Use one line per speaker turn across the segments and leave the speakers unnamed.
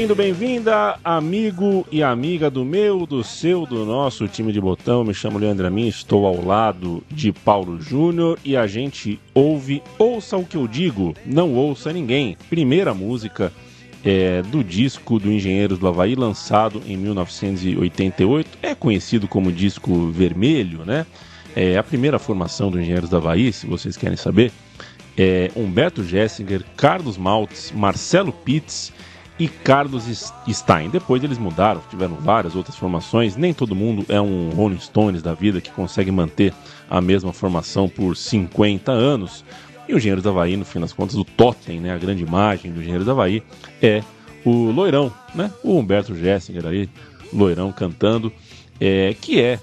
Bem-vindo, bem-vinda, amigo e amiga do meu, do seu, do nosso time de botão. Me chamo Leandro Amin, estou ao lado de Paulo Júnior e a gente ouve Ouça o que eu digo, não ouça ninguém. Primeira música é, do disco do Engenheiros do Havaí, lançado em 1988. É conhecido como disco vermelho, né? É a primeira formação do Engenheiros do Havaí, se vocês querem saber. É Humberto Gessinger, Carlos Maltz, Marcelo Pitts e Carlos Stein. Depois eles mudaram, tiveram várias outras formações. Nem todo mundo é um Rolling Stones da vida que consegue manter a mesma formação por 50 anos. E o Engenheiros do Havaí, no fim das contas, o totem, né, a grande imagem do Engenheiros do Havaí é o Loirão, né? O Humberto Gessinger aí, Loirão cantando, é, que é,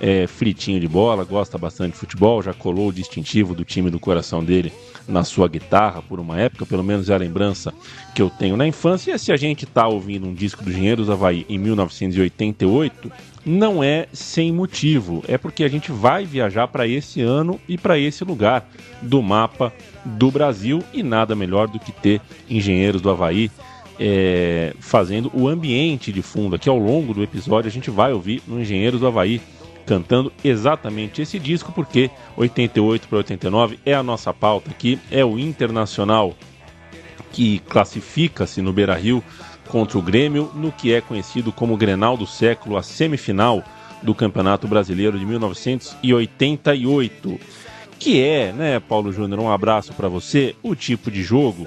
é fritinho de bola, gosta bastante de futebol, já colou o distintivo do time do coração dele na sua guitarra por uma época, pelo menos é a lembrança que eu tenho na infância. Se a gente tá ouvindo um disco do Engenheiros Havaí em 1988, não é sem motivo, é porque a gente vai viajar para esse ano e para esse lugar do mapa do Brasil e nada melhor do que ter engenheiros do Havaí é, fazendo o ambiente de fundo. Aqui ao longo do episódio a gente vai ouvir no Engenheiros do Havaí cantando exatamente esse disco, porque 88 para 89 é a nossa pauta aqui, é o Internacional que classifica-se no Beira Rio contra o Grêmio no que é conhecido como Grenal do século, a semifinal do Campeonato Brasileiro de 1988. Que é, né, Paulo Júnior, um abraço para você, o tipo de jogo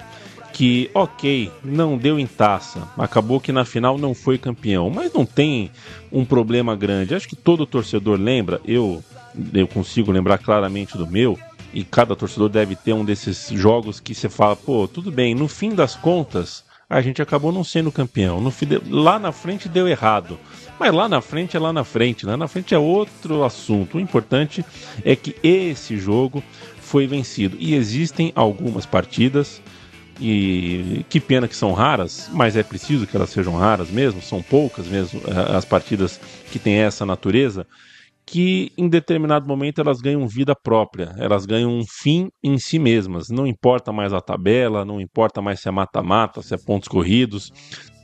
que, ok, não deu em taça, acabou que na final não foi campeão, mas não tem um problema grande. Acho que todo torcedor lembra, eu, eu consigo lembrar claramente do meu, e cada torcedor deve ter um desses jogos que você fala, pô, tudo bem, no fim das contas, a gente acabou não sendo campeão. No, lá na frente deu errado. Mas lá na frente é lá na frente, lá na frente é outro assunto. O importante é que esse jogo foi vencido. E existem algumas partidas, e que pena que são raras, mas é preciso que elas sejam raras mesmo, são poucas mesmo eh, as partidas que têm essa natureza, que em determinado momento elas ganham vida própria, elas ganham um fim em si mesmas. Não importa mais a tabela, não importa mais se é mata-mata, se é pontos corridos.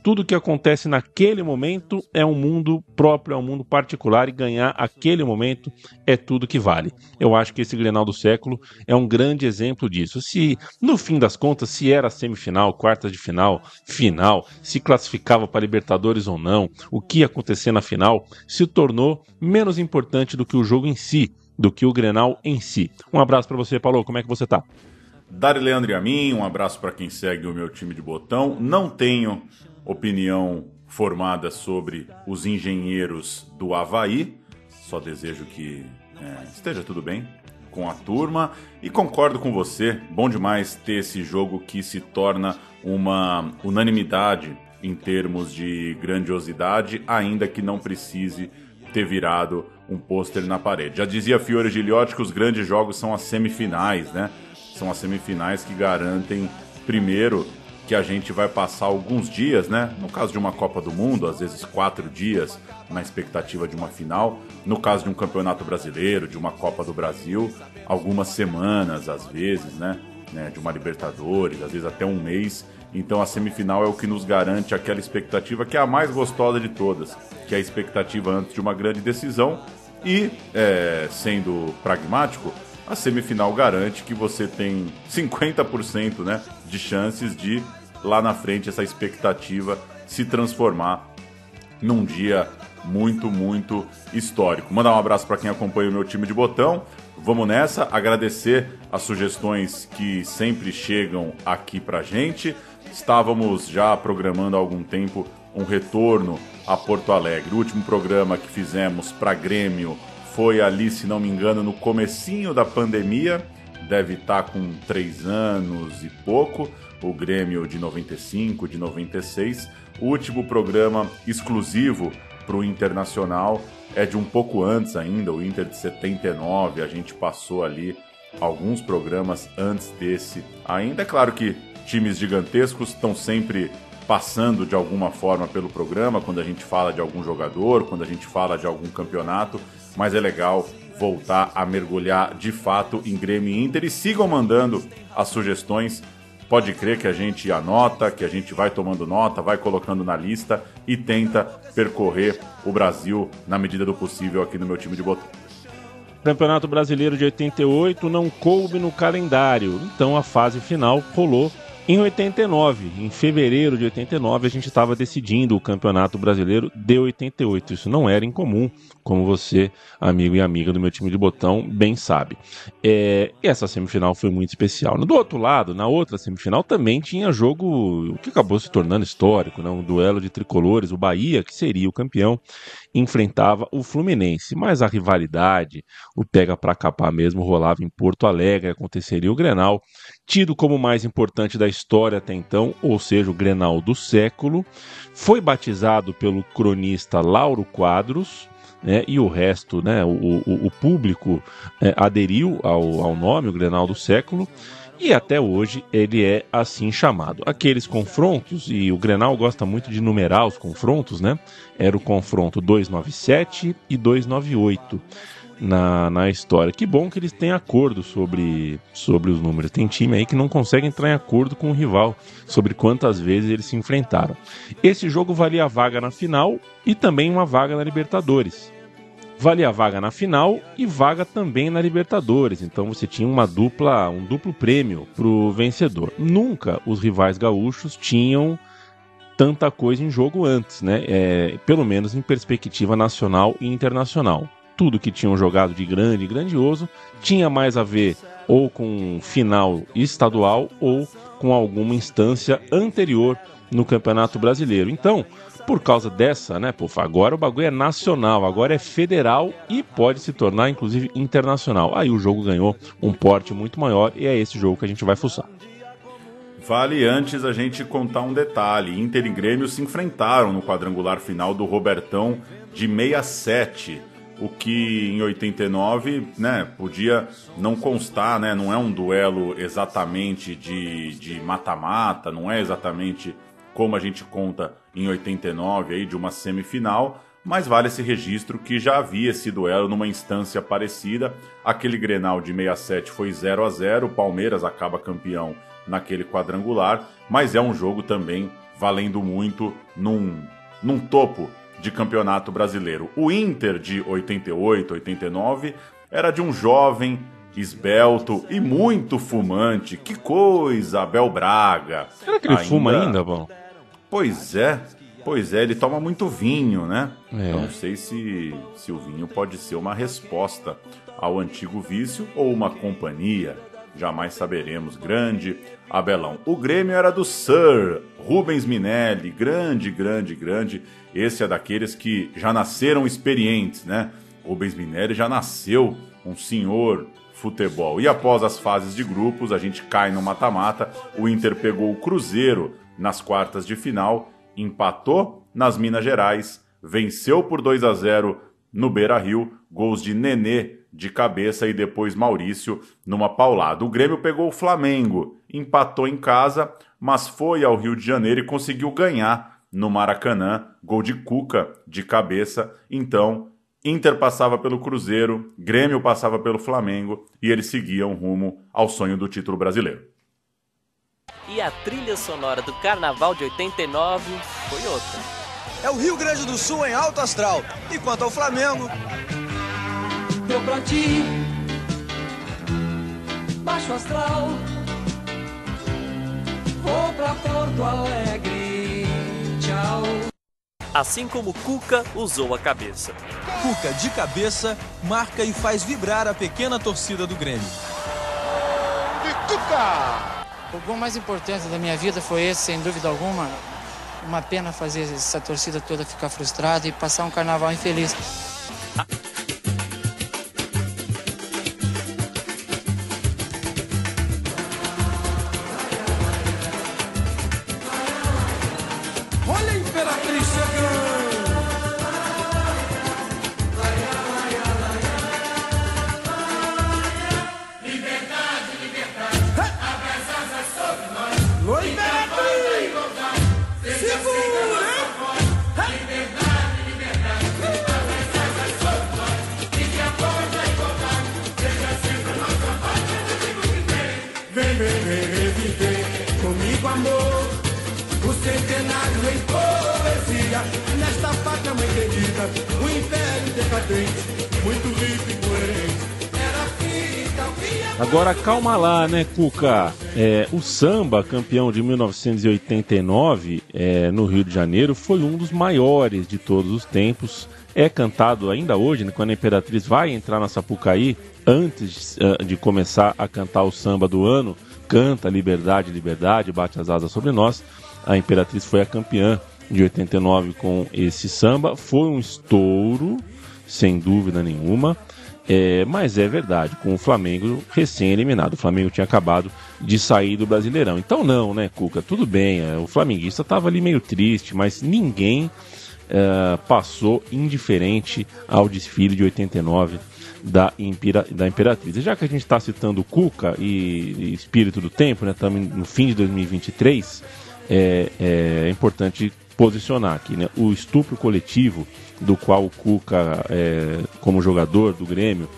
Tudo que acontece naquele momento é um mundo próprio, é um mundo particular e ganhar aquele momento é tudo que vale. Eu acho que esse Grenal do século é um grande exemplo disso. Se no fim das contas, se era semifinal, quartas de final, final, se classificava para Libertadores ou não, o que ia acontecer na final, se tornou menos importante do que o jogo em si, do que o Grenal em si. Um abraço para você, Paulo. Como é que você tá?
Dari Leandro e a mim, um abraço para quem segue o meu time de botão. Não tenho opinião formada sobre os engenheiros do Havaí. Só desejo que é, esteja tudo bem com a turma e concordo com você. Bom demais ter esse jogo que se torna uma unanimidade em termos de grandiosidade, ainda que não precise ter virado um pôster na parede. Já dizia Fiore Giliotti que os grandes jogos são as semifinais, né? São as semifinais que garantem, primeiro, que a gente vai passar alguns dias, né? No caso de uma Copa do Mundo, às vezes quatro dias na expectativa de uma final. No caso de um Campeonato Brasileiro, de uma Copa do Brasil, algumas semanas, às vezes, né? né? De uma Libertadores, às vezes até um mês. Então a semifinal é o que nos garante aquela expectativa que é a mais gostosa de todas, que é a expectativa antes de uma grande decisão. E, é, sendo pragmático, a semifinal garante que você tem 50% né, de chances de lá na frente essa expectativa se transformar num dia muito, muito histórico. Mandar um abraço para quem acompanha o meu time de botão. Vamos nessa, agradecer as sugestões que sempre chegam aqui pra gente. Estávamos já programando há algum tempo um retorno a Porto Alegre. O último programa que fizemos para Grêmio foi ali, se não me engano, no comecinho da pandemia, deve estar tá com três anos e pouco. O Grêmio de 95, de 96. O último programa exclusivo para o Internacional é de um pouco antes ainda, o Inter de 79. A gente passou ali alguns programas antes desse. Ainda é claro que times gigantescos estão sempre passando de alguma forma pelo programa quando a gente fala de algum jogador, quando a gente fala de algum campeonato, mas é legal voltar a mergulhar de fato em Grêmio e Inter e sigam mandando as sugestões. Pode crer que a gente anota, que a gente vai tomando nota, vai colocando na lista e tenta percorrer o Brasil na medida do possível aqui no meu time de botão.
Campeonato Brasileiro de 88 não coube no calendário, então a fase final rolou em 89, em fevereiro de 89, a gente estava decidindo o Campeonato Brasileiro de 88. Isso não era incomum, como você, amigo e amiga do meu time de botão, bem sabe. É, e essa semifinal foi muito especial. Do outro lado, na outra semifinal, também tinha jogo que acabou se tornando histórico, né? um duelo de tricolores. O Bahia, que seria o campeão, enfrentava o Fluminense. Mas a rivalidade, o pega para capar mesmo, rolava em Porto Alegre, aconteceria o Grenal tido como o mais importante da história até então, ou seja, o Grenal do século, foi batizado pelo cronista Lauro Quadros, né, e o resto, né, o, o, o público é, aderiu ao, ao nome, o Grenal do século, e até hoje ele é assim chamado. Aqueles confrontos, e o Grenal gosta muito de numerar os confrontos, né? Era o confronto 297 e 298 na, na história. Que bom que eles têm acordo sobre, sobre os números. Tem time aí que não consegue entrar em acordo com o rival sobre quantas vezes eles se enfrentaram. Esse jogo valia a vaga na final e também uma vaga na Libertadores. Valia a vaga na final e vaga também na Libertadores. Então você tinha uma dupla, um duplo prêmio para o vencedor. Nunca os rivais gaúchos tinham tanta coisa em jogo antes, né? É, pelo menos em perspectiva nacional e internacional tudo que tinham jogado de grande e grandioso tinha mais a ver ou com final estadual ou com alguma instância anterior no Campeonato Brasileiro. Então, por causa dessa, né, pô, agora o bagulho é nacional, agora é federal e pode se tornar inclusive internacional. Aí o jogo ganhou um porte muito maior e é esse jogo que a gente vai fuçar.
Vale antes a gente contar um detalhe: Inter e Grêmio se enfrentaram no quadrangular final do Robertão de 67 o que em 89 né, podia não constar, né, não é um duelo exatamente de mata-mata, não é exatamente como a gente conta em 89 aí de uma semifinal, mas vale esse registro que já havia esse duelo numa instância parecida. Aquele Grenal de 67 foi 0 a 0, o Palmeiras acaba campeão naquele quadrangular, mas é um jogo também valendo muito num, num topo de campeonato brasileiro. O Inter de 88, 89 era de um jovem esbelto e muito fumante. Que coisa, Abel Braga.
Será que ele ainda... fuma ainda, bom?
Pois é, pois é, ele toma muito vinho, né? É. Eu não sei se, se o vinho pode ser uma resposta ao antigo vício ou uma companhia. Jamais saberemos. Grande Abelão. O Grêmio era do Sir Rubens Minelli, grande, grande, grande. Esse é daqueles que já nasceram experientes, né? Rubens Minelli já nasceu um senhor futebol. E após as fases de grupos, a gente cai no mata-mata. O Inter pegou o Cruzeiro nas quartas de final, empatou nas Minas Gerais, venceu por 2 a 0 no Beira-Rio, gols de Nenê de cabeça e depois Maurício numa paulada. O Grêmio pegou o Flamengo, empatou em casa, mas foi ao Rio de Janeiro e conseguiu ganhar no Maracanã, gol de Cuca de cabeça. Então, Inter passava pelo Cruzeiro, Grêmio passava pelo Flamengo e eles seguiam rumo ao sonho do título brasileiro.
E a trilha sonora do Carnaval de 89 foi outra.
É o Rio Grande do Sul em alto astral. E quanto ao Flamengo,
deu pra ti. Baixo astral, vou pra Porto Alegre. Tchau.
Assim como Cuca usou a cabeça.
Cuca de cabeça marca e faz vibrar a pequena torcida do Grêmio.
E Cuca!
O gol mais importante da minha vida foi esse, sem dúvida alguma. Uma pena fazer essa torcida toda ficar frustrada e passar um carnaval infeliz.
Lá, né, Cuca? É, o samba, campeão de 1989 é, no Rio de Janeiro, foi um dos maiores de todos os tempos. É cantado ainda hoje, né, quando a Imperatriz vai entrar na Sapucaí, antes uh, de começar a cantar o samba do ano, canta Liberdade, Liberdade, bate as asas sobre nós. A Imperatriz foi a campeã de 89 com esse samba. Foi um estouro, sem dúvida nenhuma. É, mas é verdade, com o Flamengo recém-eliminado. O Flamengo tinha acabado de sair do Brasileirão. Então, não, né, Cuca? Tudo bem, é, o flamenguista estava ali meio triste, mas ninguém é, passou indiferente ao desfile de 89 da, da Imperatriz. E já que a gente está citando Cuca e, e, Espírito do Tempo, né, estamos no fim de 2023, é, é importante posicionar aqui, né? O estupro coletivo do qual o Cuca, é, como jogador do Grêmio,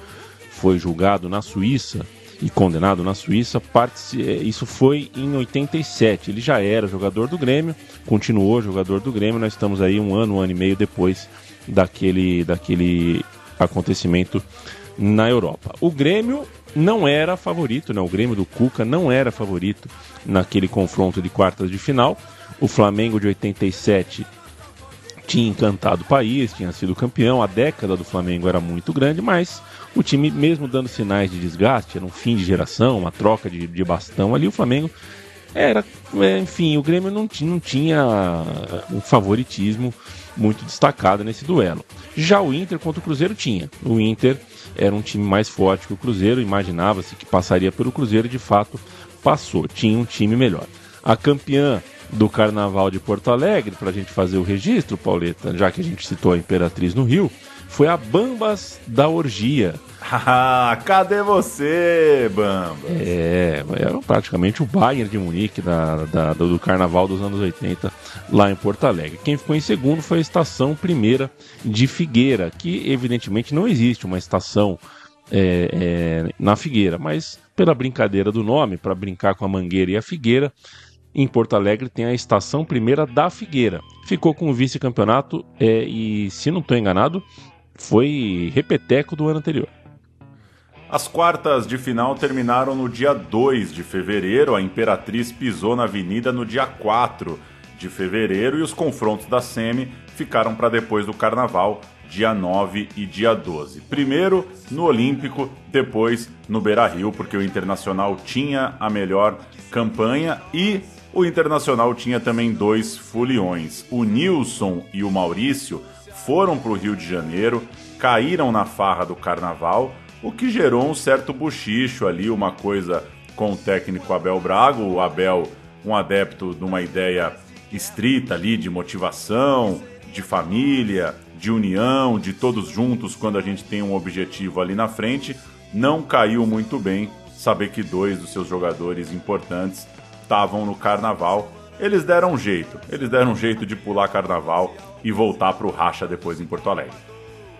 foi julgado na Suíça e condenado na Suíça, é, isso foi em 87. Ele já era jogador do Grêmio, continuou jogador do Grêmio. Nós estamos aí um ano, um ano e meio depois daquele, daquele acontecimento na Europa. O Grêmio não era favorito, né? O Grêmio do Cuca não era favorito naquele confronto de quartas de final. O Flamengo de 87 tinha encantado o país, tinha sido campeão, a década do Flamengo era muito grande, mas o time, mesmo dando sinais de desgaste, era um fim de geração, uma troca de, de bastão ali, o Flamengo era, é, enfim, o Grêmio não, não tinha um favoritismo muito destacado nesse duelo. Já o Inter contra o Cruzeiro tinha. O Inter era um time mais forte que o Cruzeiro, imaginava-se que passaria pelo Cruzeiro de fato passou, tinha um time melhor. A campeã do Carnaval de Porto Alegre, para a gente fazer o registro, Pauleta, já que a gente citou a Imperatriz no Rio, foi a Bambas da Orgia.
Ah, cadê você, Bambas?
É, era praticamente o Bayern de Munique da, da, do Carnaval dos anos 80 lá em Porto Alegre. Quem ficou em segundo foi a Estação Primeira de Figueira, que evidentemente não existe uma estação é, é, na Figueira, mas pela brincadeira do nome, para brincar com a Mangueira e a Figueira, em Porto Alegre tem a Estação Primeira da Figueira. Ficou com o vice-campeonato é, e, se não estou enganado, foi repeteco do ano anterior.
As quartas de final terminaram no dia 2 de fevereiro. A Imperatriz pisou na avenida no dia 4 de fevereiro e os confrontos da Semi ficaram para depois do carnaval, dia 9 e dia 12. Primeiro no Olímpico, depois no Beira Rio, porque o Internacional tinha a melhor campanha e o Internacional tinha também dois foliões. O Nilson e o Maurício foram para o Rio de Janeiro, caíram na farra do carnaval, o que gerou um certo buchicho ali, uma coisa com o técnico Abel Braga. O Abel, um adepto de uma ideia estrita ali de motivação, de família, de união, de todos juntos quando a gente tem um objetivo ali na frente, não caiu muito bem saber que dois dos seus jogadores importantes estavam no carnaval. Eles deram um jeito, eles deram um jeito de pular carnaval e voltar para o racha depois em Porto Alegre.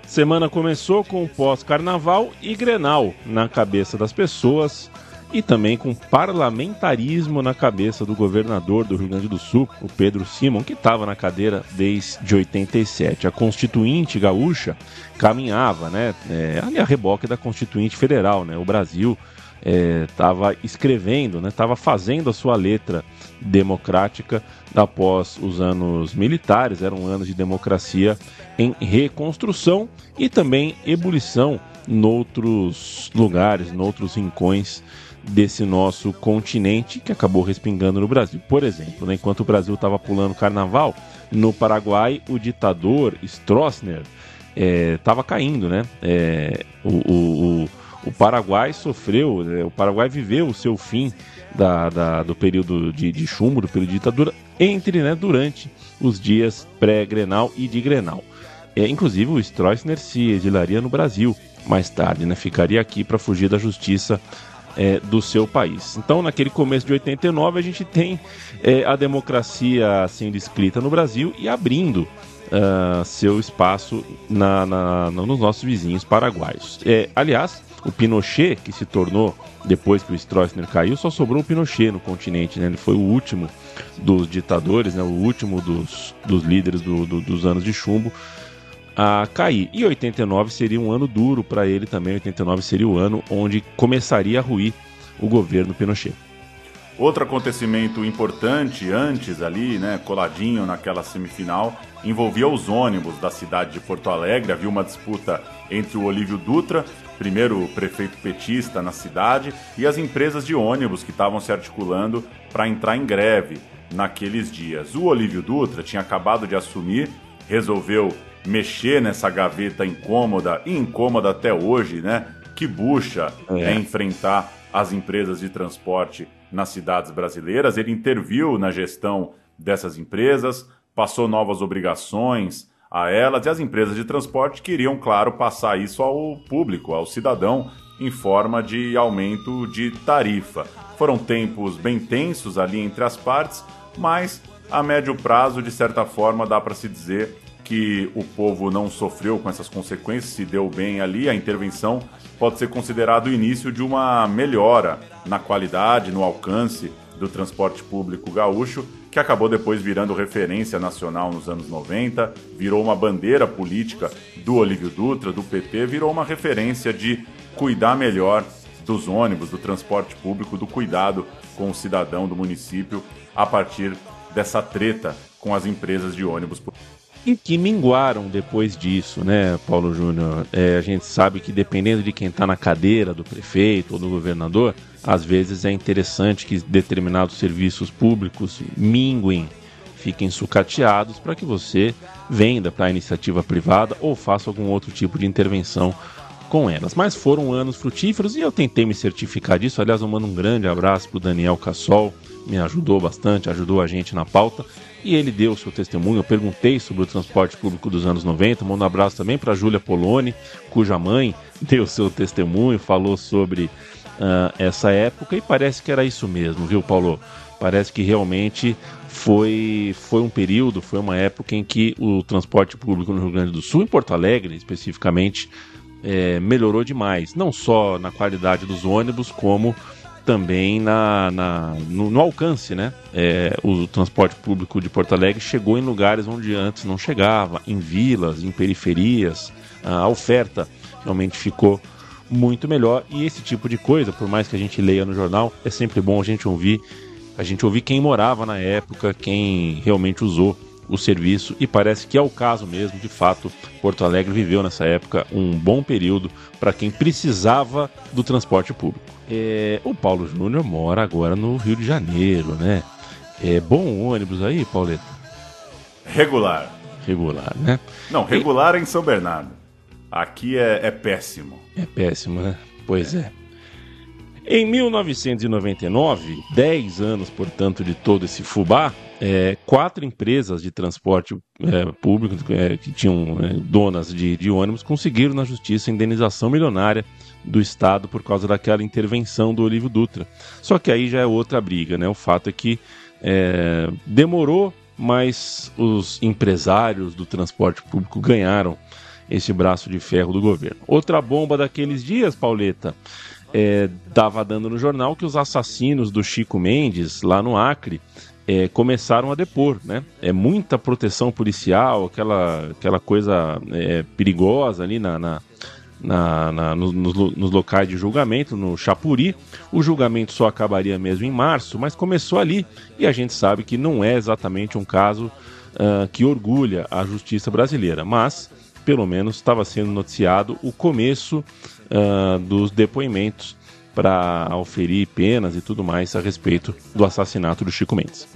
Semana começou com pós-carnaval e Grenal na cabeça das pessoas e também com parlamentarismo na cabeça do governador do Rio Grande do Sul, o Pedro Simon, que estava na cadeira desde 87. A Constituinte gaúcha caminhava, né, é, ali a reboque da Constituinte Federal, né, o Brasil estava é, escrevendo, estava né, fazendo a sua letra democrática após os anos militares, eram anos de democracia em reconstrução e também ebulição noutros lugares, noutros rincões desse nosso continente que acabou respingando no Brasil. Por exemplo, né, enquanto o Brasil estava pulando carnaval, no Paraguai o ditador Stroessner estava é, caindo, né? É, o, o, o o Paraguai sofreu, né, o Paraguai viveu o seu fim da, da do período de, de, chumbo, do período de ditadura, entre, né, durante os dias pré-Grenal e de Grenal. É, inclusive o Stroessner se exilaria no Brasil mais tarde, né, ficaria aqui para fugir da justiça é, do seu país. Então, naquele começo de 89, a gente tem é, a democracia sendo escrita no Brasil e abrindo uh, seu espaço na, na, nos nossos vizinhos paraguaios. É, aliás, o Pinochet, que se tornou, depois que o Stroessner caiu, só sobrou o Pinochet no continente, né? Ele foi o último dos ditadores, né, o último dos, dos líderes do, do, dos anos de chumbo, a cair. E 89 seria um ano duro para ele também. 89 seria o ano onde começaria a ruir o governo Pinochet.
Outro acontecimento importante antes ali, né, coladinho naquela semifinal, envolvia os ônibus da cidade de Porto Alegre. Havia uma disputa entre o Olívio Dutra, primeiro prefeito petista na cidade, e as empresas de ônibus que estavam se articulando para entrar em greve naqueles dias. O Olívio Dutra tinha acabado de assumir, resolveu mexer nessa gaveta incômoda e incômoda até hoje, né? Que bucha é, é enfrentar as empresas de transporte nas cidades brasileiras. Ele interviu na gestão dessas empresas, passou novas obrigações a elas e as empresas de transporte queriam, claro, passar isso ao público, ao cidadão, em forma de aumento de tarifa. Foram tempos bem tensos ali entre as partes, mas a médio prazo, de certa forma, dá para se dizer que o povo não sofreu com essas consequências, se deu bem ali, a intervenção pode ser considerado o início de uma melhora na qualidade, no alcance do transporte público gaúcho, que acabou depois virando referência nacional nos anos 90, virou uma bandeira política do Olívio Dutra, do PT, virou uma referência de cuidar melhor dos ônibus, do transporte público, do cuidado com o cidadão do município a partir dessa treta com as empresas de ônibus
e que minguaram depois disso, né, Paulo Júnior? É, a gente sabe que dependendo de quem está na cadeira do prefeito ou do governador, às vezes é interessante que determinados serviços públicos minguem, fiquem sucateados para que você venda para a iniciativa privada ou faça algum outro tipo de intervenção com elas. Mas foram anos frutíferos e eu tentei me certificar disso. Aliás, eu mando um grande abraço para o Daniel Cassol, me ajudou bastante, ajudou a gente na pauta e ele deu o seu testemunho. Eu perguntei sobre o transporte público dos anos 90. Mando um abraço também para Júlia Poloni, cuja mãe deu o seu testemunho, falou sobre uh, essa época e parece que era isso mesmo, viu, Paulo? Parece que realmente foi, foi um período, foi uma época em que o transporte público no Rio Grande do Sul, em Porto Alegre especificamente, é, melhorou demais. Não só na qualidade dos ônibus, como também na, na no, no, alcance, né? É, o transporte público de Porto Alegre chegou em lugares onde antes não chegava, em vilas, em periferias. A oferta realmente ficou muito melhor e esse tipo de coisa, por mais que a gente leia no jornal, é sempre bom a gente ouvir, a gente ouvir quem morava na época, quem realmente usou o serviço e parece que é o caso mesmo, de fato, Porto Alegre viveu nessa época um bom período para quem precisava do transporte público. É, o Paulo Júnior mora agora no Rio de Janeiro, né? É bom ônibus aí, Pauleta?
Regular.
Regular, né?
Não, regular é em São Bernardo. Aqui é, é péssimo.
É péssimo, né? Pois é. Em 1999, 10 anos, portanto, de todo esse fubá, é, quatro empresas de transporte é, público é, que tinham é, donas de, de ônibus conseguiram na justiça indenização milionária do Estado por causa daquela intervenção do Olívio Dutra. Só que aí já é outra briga, né? O fato é que é, demorou, mas os empresários do transporte público ganharam esse braço de ferro do governo. Outra bomba daqueles dias, Pauleta, é, dando no jornal que os assassinos do Chico Mendes, lá no Acre, é, começaram a depor, né? É muita proteção policial, aquela, aquela coisa é, perigosa ali na, na, na, na nos, nos, locais de julgamento, no Chapuri. O julgamento só acabaria mesmo em março, mas começou ali e a gente sabe que não é exatamente um caso uh, que orgulha a justiça brasileira, mas pelo menos estava sendo noticiado o começo uh, dos depoimentos para auferir penas e tudo mais a respeito do assassinato do Chico Mendes.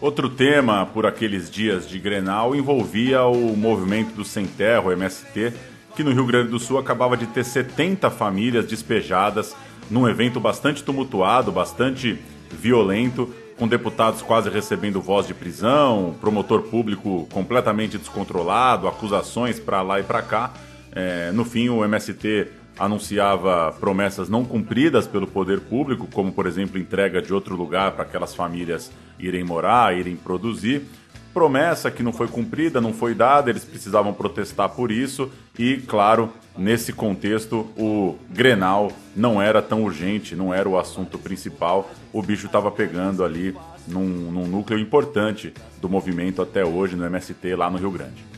Outro tema por aqueles dias de Grenal envolvia o movimento do Sem Terra, o MST, que no Rio Grande do Sul acabava de ter 70 famílias despejadas num evento bastante tumultuado, bastante violento, com deputados quase recebendo voz de prisão, promotor público completamente descontrolado, acusações para lá e para cá. É, no fim, o MST anunciava promessas não cumpridas pelo poder público, como por exemplo entrega de outro lugar para aquelas famílias irem morar, irem produzir. Promessa que não foi cumprida, não foi dada, eles precisavam protestar por isso. E, claro, nesse contexto, o Grenal não era tão urgente, não era o assunto principal, o bicho estava pegando ali num, num núcleo importante do movimento até hoje no MST lá no Rio Grande.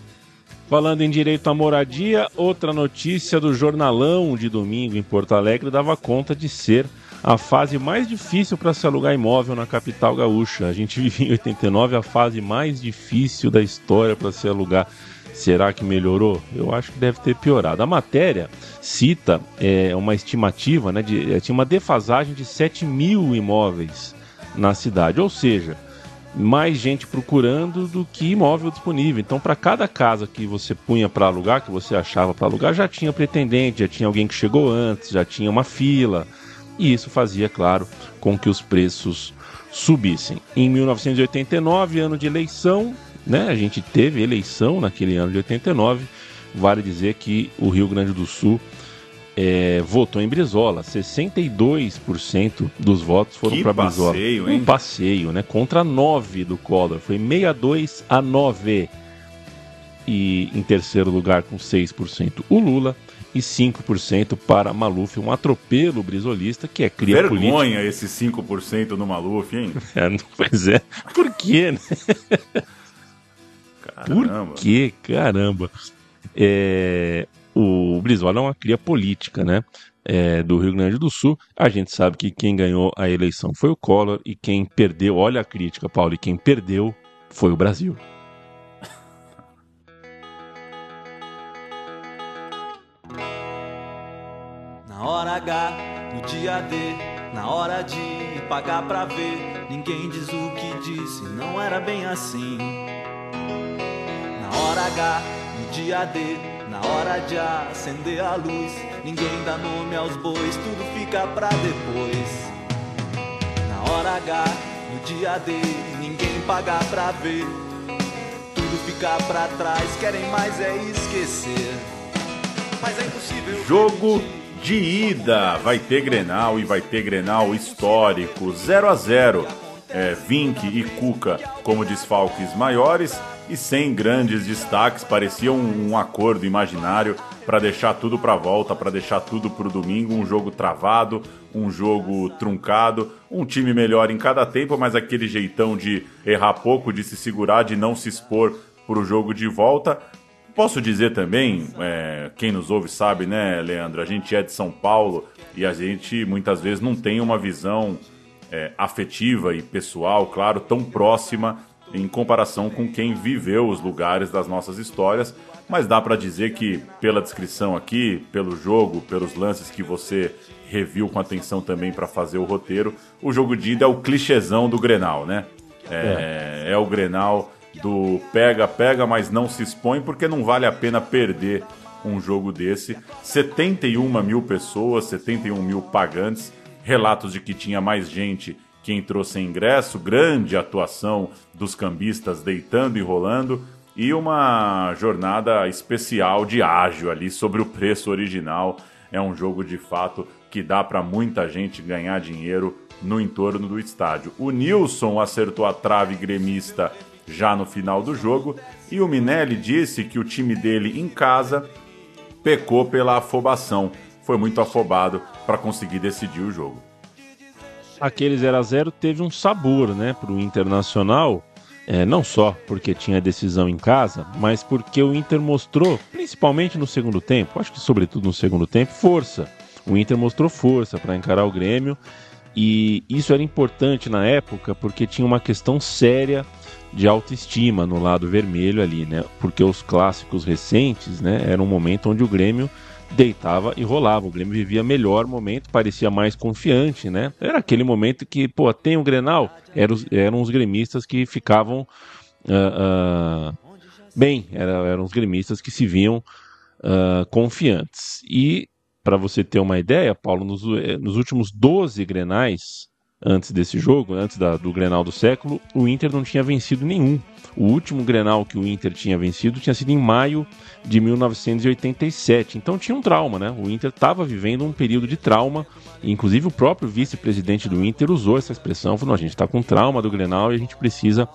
Falando em direito à moradia, outra notícia do jornalão de domingo em Porto Alegre dava conta de ser a fase mais difícil para se alugar imóvel na capital gaúcha. A gente vive em 89 a fase mais difícil da história para se alugar. Será que melhorou? Eu acho que deve ter piorado. A matéria cita é, uma estimativa, né, de, é, tinha uma defasagem de 7 mil imóveis na cidade, ou seja, mais gente procurando do que imóvel disponível. Então, para cada casa que você punha para alugar, que você achava para alugar, já tinha pretendente, já tinha alguém que chegou antes, já tinha uma fila. E isso fazia, claro, com que os preços subissem. Em 1989, ano de eleição, né, a gente teve eleição naquele ano de 89. Vale dizer que o Rio Grande do Sul é, votou em Brizola. 62% dos votos foram para Brizola.
passeio, hein?
Um passeio, né? Contra 9 do Collor. Foi 62 a 9. E em terceiro lugar, com 6%, o Lula. E 5% para Maluf, um atropelo brizolista que é cria política.
Vergonha esse 5% no Maluf, hein?
É, pois é. Por quê, né?
Caramba.
Por quê? Caramba. É, o Brizola é uma cria política, né? É, do Rio Grande do Sul. A gente sabe que quem ganhou a eleição foi o Collor e quem perdeu, olha a crítica, Paulo, e quem perdeu foi o Brasil.
Na hora H, no dia D, na hora de pagar pra ver. Ninguém diz o que disse, não era bem assim. Na hora H, no dia D, na hora de acender a luz. Ninguém dá nome aos bois, tudo fica pra depois. Na hora H, no dia D, ninguém paga pra ver. Tudo fica pra trás, querem mais é esquecer. Mas é impossível.
Jogo de ida. Vai ter Grenal e vai ter Grenal histórico. 0 a 0 é, Vink e Cuca como desfalques maiores e sem grandes destaques. Parecia um, um acordo imaginário para deixar tudo para volta, para deixar tudo para o domingo. Um jogo travado, um jogo truncado, um time melhor em cada tempo, mas aquele jeitão de errar pouco, de se segurar, de não se expor para o jogo de volta. Posso dizer também, é, quem nos ouve sabe, né, Leandro? A gente é de São Paulo e a gente muitas vezes não tem uma visão é, afetiva e pessoal, claro, tão próxima em comparação com quem viveu os lugares das nossas histórias. Mas dá para dizer que, pela descrição aqui, pelo jogo, pelos lances que você reviu com atenção também para fazer o roteiro, o jogo de ida é o clichêzão do Grenal, né? É, é o Grenal do pega, pega, mas não se expõe, porque não vale a pena perder um jogo desse. 71 mil pessoas, 71 mil pagantes, relatos de que tinha mais gente que entrou sem ingresso, grande atuação dos cambistas deitando e rolando, e uma jornada especial de ágil ali sobre o preço original. É um jogo de fato que dá para muita gente ganhar dinheiro no entorno do estádio. O Nilson acertou a trave gremista já no final do jogo e o Minelli disse que o time dele em casa pecou pela afobação. Foi muito afobado para conseguir decidir o jogo.
Aquele 0 a 0 teve um sabor, né, para o Internacional. É, não só porque tinha decisão em casa, mas porque o Inter mostrou, principalmente no segundo tempo, acho que sobretudo no segundo tempo, força. O Inter mostrou força para encarar o Grêmio e isso era importante na época porque tinha uma questão séria de autoestima no lado vermelho ali, né? Porque os clássicos recentes, né, era um momento onde o Grêmio deitava e rolava. O Grêmio vivia melhor momento, parecia mais confiante, né? Era aquele momento que, pô, tem o um Grenal, eram, eram os gremistas que ficavam uh, uh, bem, era, eram os gremistas que se viam uh, confiantes. E, para você ter uma ideia, Paulo, nos, nos últimos 12 Grenais, antes desse jogo, antes da, do Grenal do século, o Inter não tinha vencido nenhum. O último Grenal que o Inter tinha vencido tinha sido em maio de 1987. Então tinha um trauma, né? O Inter estava vivendo um período de trauma. Inclusive o próprio vice-presidente do Inter usou essa expressão, falou: a gente está com trauma do Grenal e a gente precisa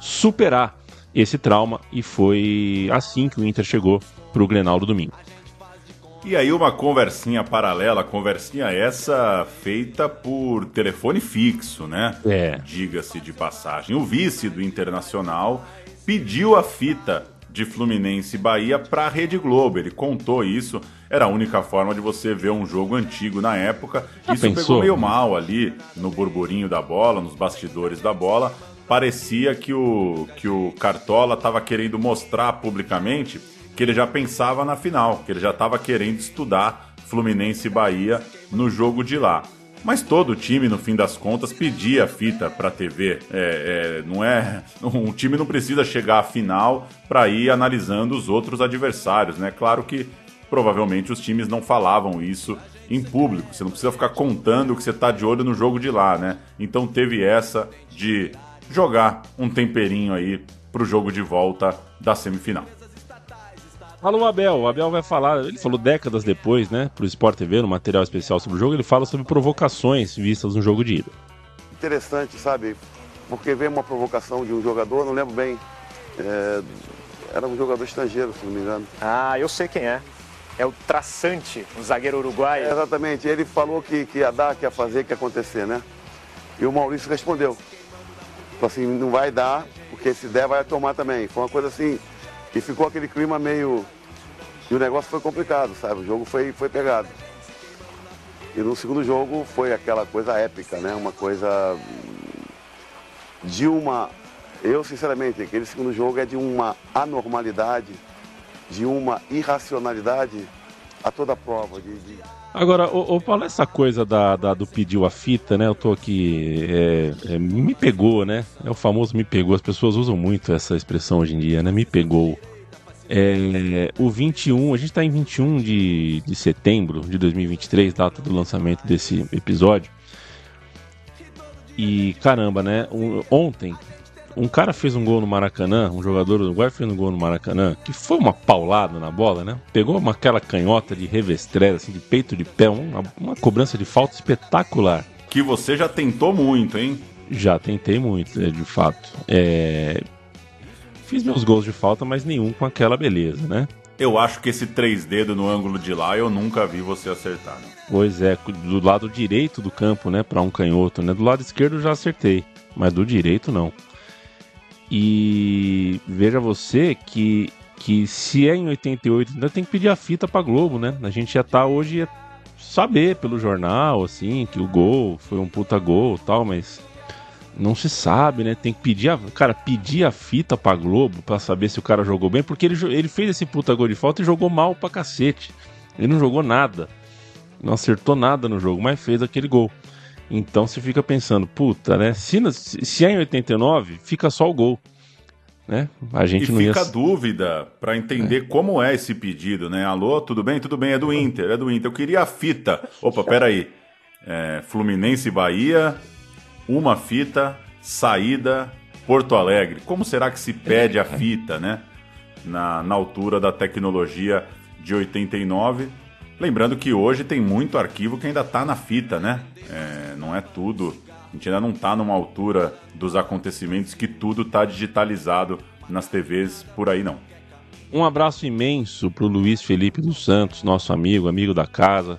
superar esse trauma. E foi assim que o Inter chegou para o Grenal do domingo.
E aí uma conversinha paralela, conversinha essa feita por telefone fixo, né?
É.
Diga-se de passagem. O vice do Internacional pediu a fita de Fluminense e Bahia para a Rede Globo. Ele contou isso. Era a única forma de você ver um jogo antigo na época.
Já
isso
pensou?
pegou meio mal ali no burburinho da bola, nos bastidores da bola. Parecia que o, que o Cartola estava querendo mostrar publicamente que ele já pensava na final, que ele já estava querendo estudar Fluminense e Bahia no jogo de lá. Mas todo o time, no fim das contas, pedia fita para a TV. É, é, não é, um time não precisa chegar à final para ir analisando os outros adversários, né? Claro que provavelmente os times não falavam isso em público. Você não precisa ficar contando que você está de olho no jogo de lá, né? Então teve essa de jogar um temperinho aí pro jogo de volta da semifinal.
Fala o Abel, o Abel vai falar, ele falou décadas depois, né, pro Sport TV, no material especial sobre o jogo, ele fala sobre provocações vistas no jogo de ida.
Interessante, sabe? Porque veio uma provocação de um jogador, não lembro bem, é, era um jogador estrangeiro, se não me engano.
Ah, eu sei quem é. É o Traçante, um zagueiro uruguaio.
É, exatamente, ele falou que, que ia dar, que ia fazer, que ia acontecer, né? E o Maurício respondeu. Falou assim, não vai dar, porque se der vai tomar também. Foi uma coisa assim, e ficou aquele clima meio. E o negócio foi complicado, sabe? O jogo foi, foi pegado. E no segundo jogo foi aquela coisa épica, né? Uma coisa de uma. Eu, sinceramente, aquele segundo jogo é de uma anormalidade, de uma irracionalidade a toda prova. De, de...
Agora, ô, ô, Paulo, essa coisa da, da- do pediu a fita, né? Eu tô aqui. é, é, me pegou, né? É o famoso me pegou. As pessoas usam muito essa expressão hoje em dia, né? Me pegou. É, o 21, a gente tá em 21 de, de setembro de 2023, data do lançamento desse episódio. E caramba, né? ontem, um cara fez um gol no Maracanã, um jogador uruguaio fez um gol no Maracanã, que foi uma paulada na bola, né? Pegou uma, aquela canhota de revestrez, assim, de peito de pé, uma, uma cobrança de falta espetacular.
Que você já tentou muito, hein?
Já tentei muito, né, de fato. É, Fiz meus gols de falta, mas nenhum com aquela beleza, né?
Eu acho que esse três dedos no ângulo de lá eu nunca vi você acertar. Né?
Pois é, do lado direito do campo, né, para um canhoto, né? Do lado esquerdo eu já acertei, mas do direito não. E veja você que que se é em 88, ainda tem que pedir a fita pra Globo, né? A gente já tá hoje saber pelo jornal assim que o gol foi um puta gol, tal, mas não se sabe, né? Tem que pedir a, cara, pedir a fita pra Globo pra saber se o cara jogou bem, porque ele, ele fez esse puta gol de falta e jogou mal pra cacete. Ele não jogou nada. Não acertou nada no jogo, mas fez aquele gol. Então você fica pensando, puta, né? Se, se é em 89, fica só o gol. Né? A gente
e
não ia.
fica a dúvida para entender como é esse pedido, né? Alô, tudo bem? Tudo bem, é do Inter, é do Inter. Eu queria a fita. Opa, peraí. É, Fluminense Bahia, uma fita, saída, Porto Alegre. Como será que se pede a fita, né? Na, na altura da tecnologia de 89. Lembrando que hoje tem muito arquivo que ainda tá na fita, né? É, não é tudo. A gente ainda não tá numa altura dos acontecimentos que tudo tá digitalizado nas TVs por aí, não.
Um abraço imenso pro Luiz Felipe dos Santos, nosso amigo, amigo da casa,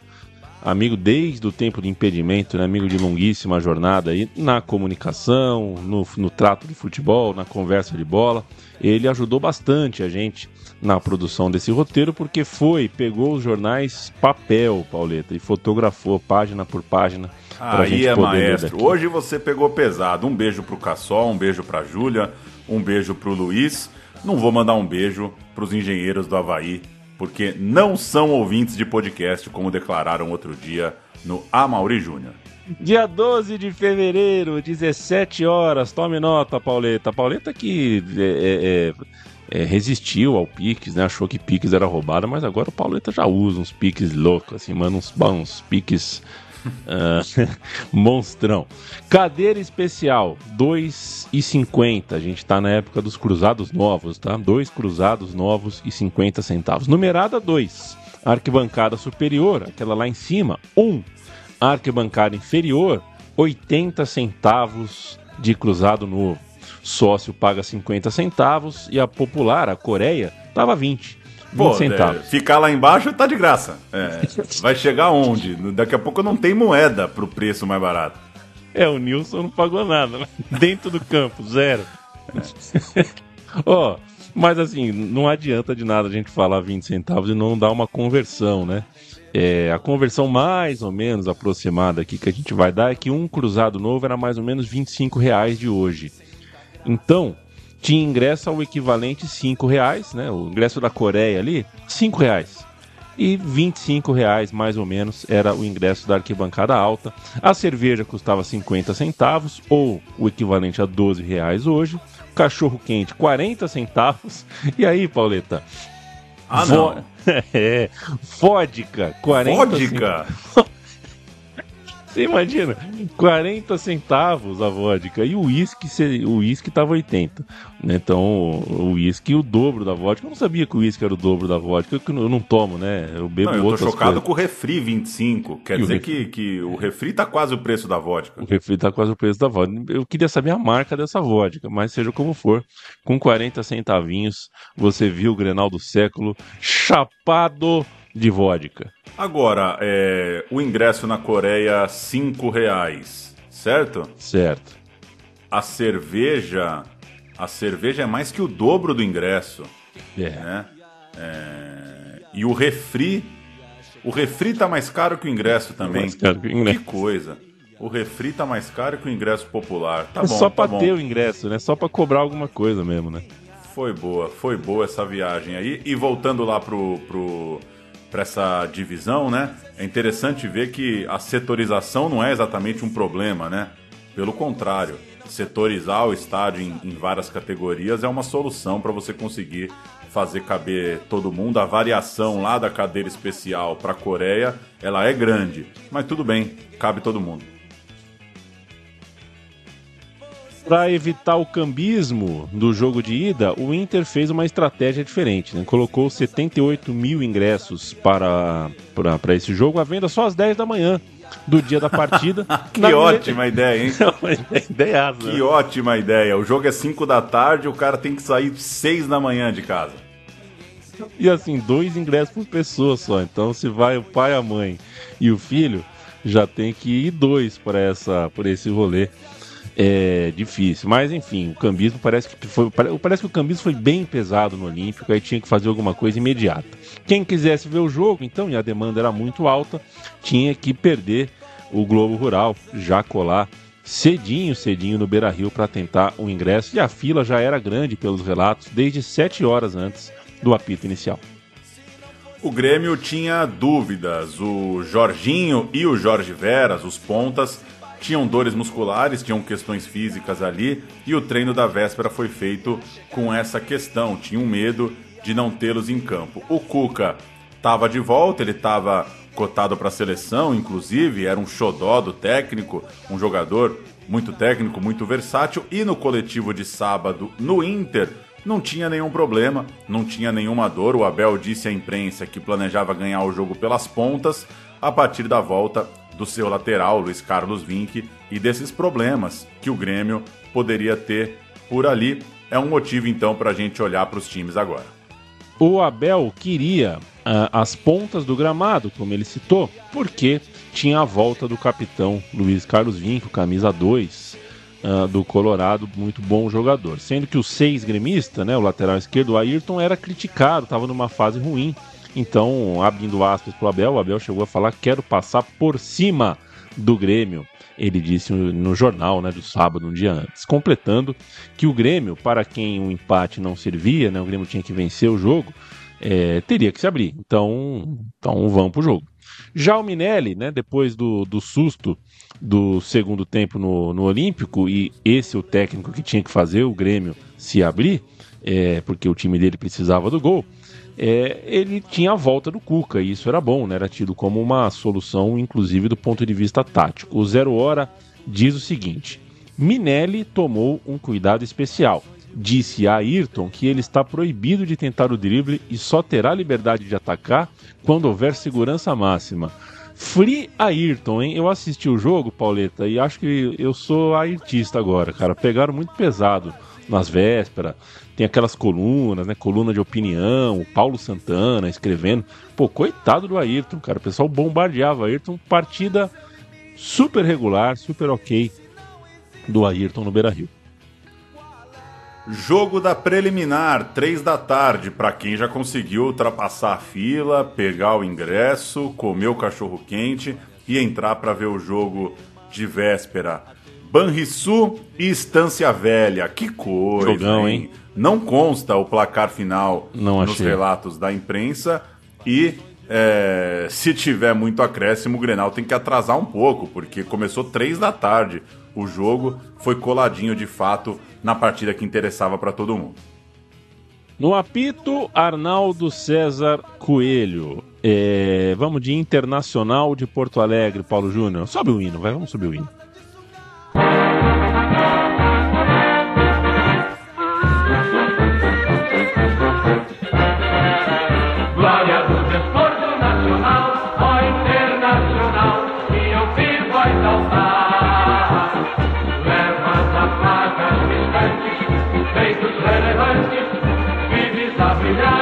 amigo desde o tempo de impedimento, né? amigo de longuíssima jornada aí na comunicação, no, no trato de futebol, na conversa de bola. Ele ajudou bastante a gente na produção desse roteiro, porque foi, pegou os jornais papel, Pauleta, e fotografou página por página.
Aí
gente
é maestro. Hoje você pegou pesado. Um beijo pro Cassol, um beijo pra Júlia, um beijo pro Luiz. Não vou mandar um beijo pros engenheiros do Havaí, porque não são ouvintes de podcast, como declararam outro dia no Amauri Júnior.
Dia 12 de fevereiro, 17 horas. Tome nota, Pauleta. Pauleta que é, é, é, é, resistiu ao Pix, né? Achou que Pix era roubada, mas agora o Pauleta já usa uns Pix loucos, assim, manda uns bons Pix. Ah, monstrão. Cadeira especial, 2,50. A gente tá na época dos cruzados novos, tá? Dois cruzados novos e 50 centavos. Numerada 2. Arquibancada superior, aquela lá em cima, 1. Um arquibancada inferior, 80 centavos de cruzado novo. Sócio paga 50 centavos e a popular, a Coreia, tava 20.
Pô, é, ficar lá embaixo tá de graça. É, vai chegar onde? Daqui a pouco não tem moeda pro preço mais barato.
É, o Nilson não pagou nada, né? Dentro do campo, zero. Ó, mas assim, não adianta de nada a gente falar 20 centavos e não dar uma conversão, né? É, a conversão mais ou menos aproximada aqui que a gente vai dar é que um cruzado novo era mais ou menos 25 reais de hoje. Então, tinha ingresso ao equivalente 5 reais, né? O ingresso da Coreia ali, 5 reais. E 25 reais, mais ou menos, era o ingresso da arquibancada alta. A cerveja custava 50 centavos, ou o equivalente a 12 reais hoje. O cachorro quente, 40 centavos. E aí, Pauleta?
Ah, não.
É, vodka, 40
Vodka?
Você imagina, 40 centavos a vodka e o uísque, o uísque tava 80. né? Então, o uísque o dobro da vodka. Eu não sabia que o uísque era o dobro da vodka, que eu não tomo, né? Eu bebo
Não, eu tô chocado
coisas.
com o refri 25. Quer
E
dizer
refri?
que, que o refri tá quase o preço da vodka.
O refri tá quase o preço da vodka. Eu queria saber a marca dessa vodka, mas seja como for, com 40 centavinhos, você viu o Grenal do século chapado de vodka.
Agora, é, o ingresso na Coreia, 5 reais, certo?
Certo.
A cerveja, a cerveja é mais que o dobro do ingresso.
É.
Né? É, e o refri, o refri tá mais caro que o ingresso também.
Mais caro que o ingresso.
Que coisa. O refri tá mais caro que o ingresso popular. Tá
é
bom,
só
tá
pra
bom.
ter o ingresso, né? Só pra cobrar alguma coisa mesmo, né?
Foi boa, foi boa essa viagem aí. E voltando lá pro, pro, pra essa divisão, né? É interessante ver que a setorização não é exatamente um problema, né? Pelo contrário, setorizar o estádio em, em várias categorias é uma solução para você conseguir fazer caber todo mundo. A variação lá da cadeira especial para a Coreia, ela é grande, mas tudo bem, cabe todo mundo.
Para evitar o cambismo do jogo de ida, o Inter fez uma estratégia diferente. Né? Colocou 78 mil ingressos para, para, para esse jogo à venda só às 10 da manhã do dia da partida.
Que ótima ideia, hein?
ideia,
Que ótima ideia. O jogo é 5 da tarde, o cara tem que sair 6 da manhã de casa.
E assim, dois ingressos por pessoa só. Então, se vai o pai, a mãe e o filho, já tem que ir dois para essa, por esse rolê. É difícil, mas enfim, o cambismo parece que foi, pare- parece que o cambismo foi bem pesado no Olímpico, aí tinha que fazer alguma coisa imediata. Quem quisesse ver o jogo, então, e a demanda era muito alta, tinha que perder o Globo Rural, já colar cedinho, cedinho no Beira Rio para tentar o ingresso, e a fila já era grande pelos relatos, desde 7 horas antes do apito inicial.
O Grêmio tinha dúvidas. O Jorginho e o Jorge Veras, os pontas, tinham dores musculares, tinham questões físicas ali, e o treino da véspera foi feito com essa questão. Tinham medo de não tê-los em campo. O Cuca estava de volta, ele estava cotado para a seleção, inclusive, era um xodó do técnico, um jogador muito técnico, muito versátil, e no coletivo de sábado no Inter não tinha nenhum problema, não tinha nenhuma dor. O Abel disse à imprensa que planejava ganhar o jogo pelas pontas a partir da volta do seu lateral, Luiz Carlos Vinck, e desses problemas que o Grêmio poderia ter por ali. É um motivo então para a gente olhar para os times agora.
O Abel queria ah, as pontas do gramado, como ele citou, porque tinha a volta do capitão Luiz Carlos Vinco, camisa 2 ah, do Colorado, muito bom jogador. Sendo que o seis gremista, né, o lateral esquerdo, o Ayrton, era criticado, estava numa fase ruim. Então, abrindo aspas para o Abel, o Abel chegou a falar: quero passar por cima do Grêmio. Ele disse no jornal né, do sábado, um dia antes, completando que o Grêmio, para quem o empate não servia, né, o Grêmio tinha que vencer o jogo, é, teria que se abrir. Então, então vamos pro jogo. Já o Minelli, né, depois do, do susto do segundo tempo no, no Olímpico, e esse o técnico que tinha que fazer o Grêmio se abrir, é, porque o time dele precisava do gol, é, ele tinha a volta do Cuca, e isso era bom, né, era tido como uma solução, inclusive do ponto de vista tático. O Zero Hora diz o seguinte: Minelli tomou um cuidado especial. Disse a Ayrton que ele está proibido de tentar o drible e só terá liberdade de atacar quando houver segurança máxima. Free Ayrton, hein? Eu assisti o jogo, Pauleta, e acho que eu sou ayrtista agora, cara. Pegaram muito pesado nas vésperas. Tem aquelas colunas, né? Coluna de opinião, o Paulo Santana escrevendo. Pô, coitado do Ayrton, cara. O pessoal bombardeava Ayrton. Partida super regular, super ok do Ayrton no Beira Rio.
Jogo da preliminar, 3 da tarde, para quem já conseguiu ultrapassar a fila, pegar o ingresso, comer o cachorro quente e entrar para ver o jogo de véspera. Banrisul e Estância Velha, que coisa,
Jogão,
hein?
hein?
Não consta o placar final
Não
nos
achei.
relatos da imprensa e é, se tiver muito acréscimo, o Grenal tem que atrasar um pouco, porque começou 3 da tarde o jogo, foi coladinho de fato na partida que interessava para todo mundo.
No apito, Arnaldo César Coelho. É, vamos de Internacional de Porto Alegre, Paulo Júnior. Sobe o hino, vai, vamos subir o hino.
Levanta placas distantes, feitos relevantes, vives a brilhar.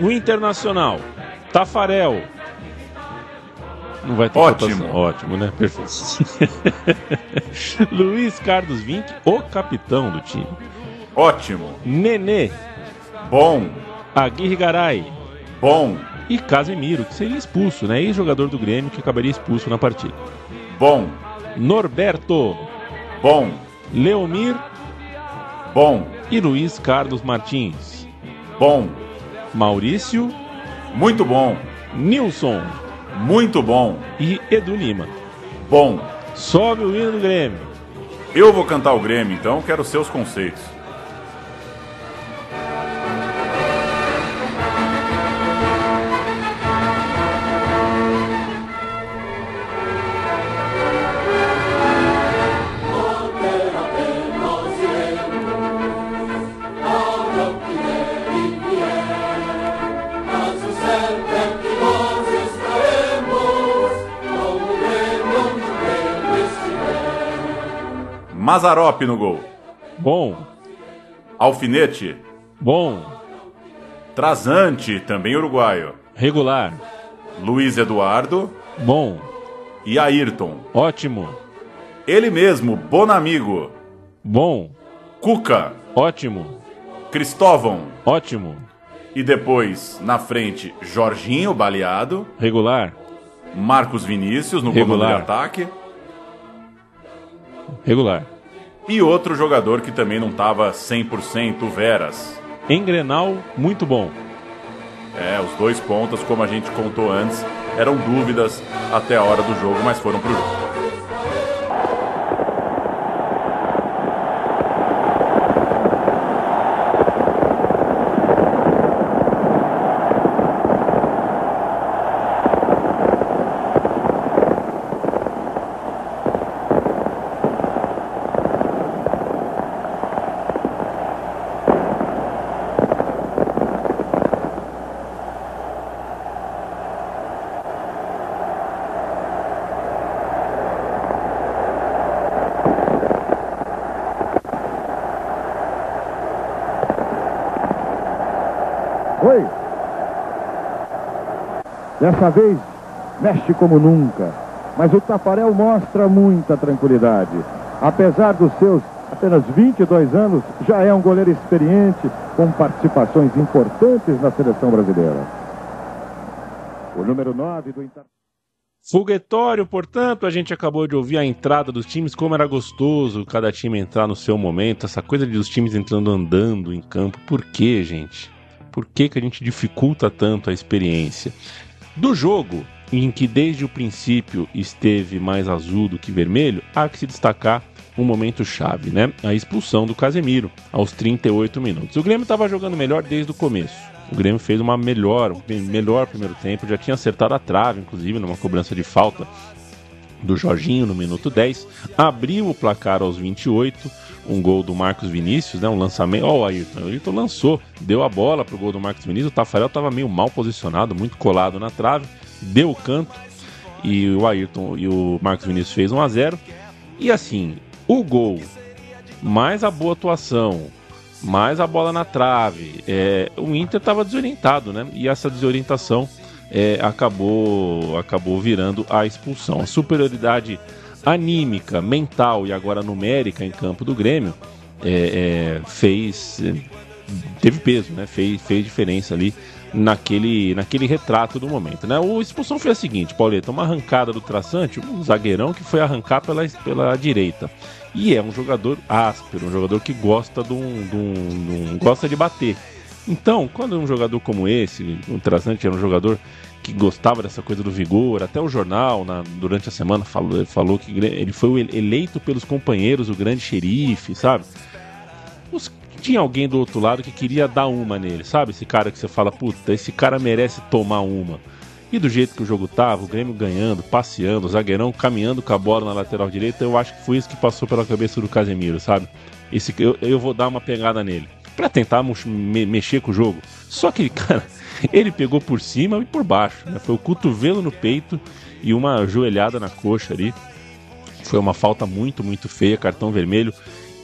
O
Internacional, Tafarel. Não vai ter
Ótimo.
votação. Ótimo, né? Perfeito. Luiz Carlos Vinck, o capitão do time.
Ótimo.
Nenê.
Bom.
Aguirre Garay.
Bom.
E Casemiro, que seria expulso, né? Ex-jogador do Grêmio que acabaria expulso na partida.
Bom.
Norberto.
Bom.
Leomir.
Bom.
E Luiz Carlos Martins.
Bom.
Maurício.
Muito bom.
Nilson.
Muito bom.
E Edu Lima.
Bom.
Sobe o hino do Grêmio.
Eu vou cantar o Grêmio, então quero seus conceitos. Mazarop no gol.
Bom.
Alfinete.
Bom.
Trazante, também uruguaio.
Regular.
Luiz Eduardo.
Bom.
E Ayrton.
Ótimo.
Ele mesmo, Bonamigo.
Bom.
Cuca.
Ótimo.
Cristóvão.
Ótimo.
E depois, na frente, Jorginho baleado.
Regular.
Marcos Vinícius no comando de
Regular.
ataque.
Regular.
E outro jogador que também não estava 100%, o Veras.
Em Grenal, muito bom.
É, os dois pontas, como a gente contou antes, eram dúvidas até a hora do jogo, mas foram pro jogo.
Dessa vez, mexe como nunca. Mas o Tafarel mostra muita tranquilidade. Apesar dos seus apenas 22 anos, já é um goleiro experiente, com participações importantes na seleção brasileira. O número 9 do Inter...
Foguetório, portanto, a gente acabou de ouvir a entrada dos times, como era gostoso cada time entrar no seu momento, essa coisa de os times entrando andando em campo. Por que, gente? Por que, que a gente dificulta tanto a experiência? Do jogo, em que desde o princípio esteve mais azul do que vermelho, há que se destacar um momento chave, né? A expulsão do Casemiro aos 38 minutos. O Grêmio estava jogando melhor desde o começo. O Grêmio fez uma melhor, um melhor primeiro tempo, já tinha acertado a trave, inclusive, numa cobrança de falta do Jorginho no minuto 10. Abriu o placar aos 28, um gol do Marcos Vinícius, né? Um lançamento. Ó, o Ayrton. O Ayrton lançou, deu a bola pro gol do Marcos Vinícius. O Tafarel estava meio mal posicionado, muito colado na trave. deu o canto e o Ayrton e o Marcos Vinícius fez 1 a 0 E assim, o gol, mais a boa atuação, mais a bola na trave, é, o Inter estava desorientado, né? E essa desorientação é, acabou, acabou virando a expulsão. A superioridade anímica, mental e agora numérica em campo do Grêmio é, é, fez teve peso, né? Fez, fez diferença ali naquele, naquele retrato do momento, né? O expulsão foi a seguinte, Pauleta, uma arrancada do traçante, um zagueirão que foi arrancar pela, pela direita. E é um jogador áspero, um jogador que gosta de um, de um, de um gosta de bater. Então, quando um jogador como esse, o Traçante era um jogador que gostava dessa coisa do vigor, até o jornal na, durante a semana falou, falou que ele foi eleito pelos companheiros o grande xerife, sabe? Os, tinha alguém do outro lado que queria dar uma nele, sabe? Esse cara que você fala, puta, esse cara merece tomar uma. E do jeito que o jogo tava, o Grêmio ganhando, passeando, o zagueirão caminhando com a bola na lateral direita, eu acho que foi isso que passou pela cabeça do Casemiro, sabe? Esse, eu, eu vou dar uma pegada nele. para tentar me, mexer com o jogo. Só que, cara, ele pegou por cima e por baixo. Né? Foi o cotovelo no peito e uma joelhada na coxa ali. Foi uma falta muito, muito feia, cartão vermelho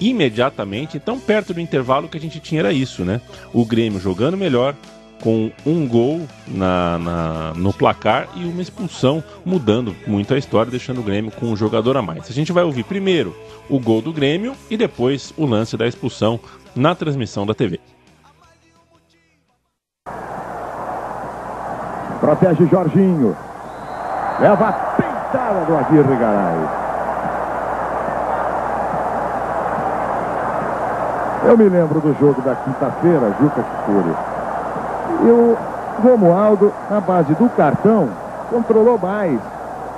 imediatamente. Então, perto do intervalo que a gente tinha era isso, né? O Grêmio jogando melhor, com um gol na, na, no placar e uma expulsão, mudando muito a história, deixando o Grêmio com um jogador a mais. A gente vai ouvir primeiro o gol do Grêmio e depois o lance da expulsão na transmissão da TV.
Protege Jorginho. Leva a pentada do Aguirre Garay. Eu me lembro do jogo da quinta-feira, Juca Kifuri. E o Romualdo, na base do cartão, controlou mais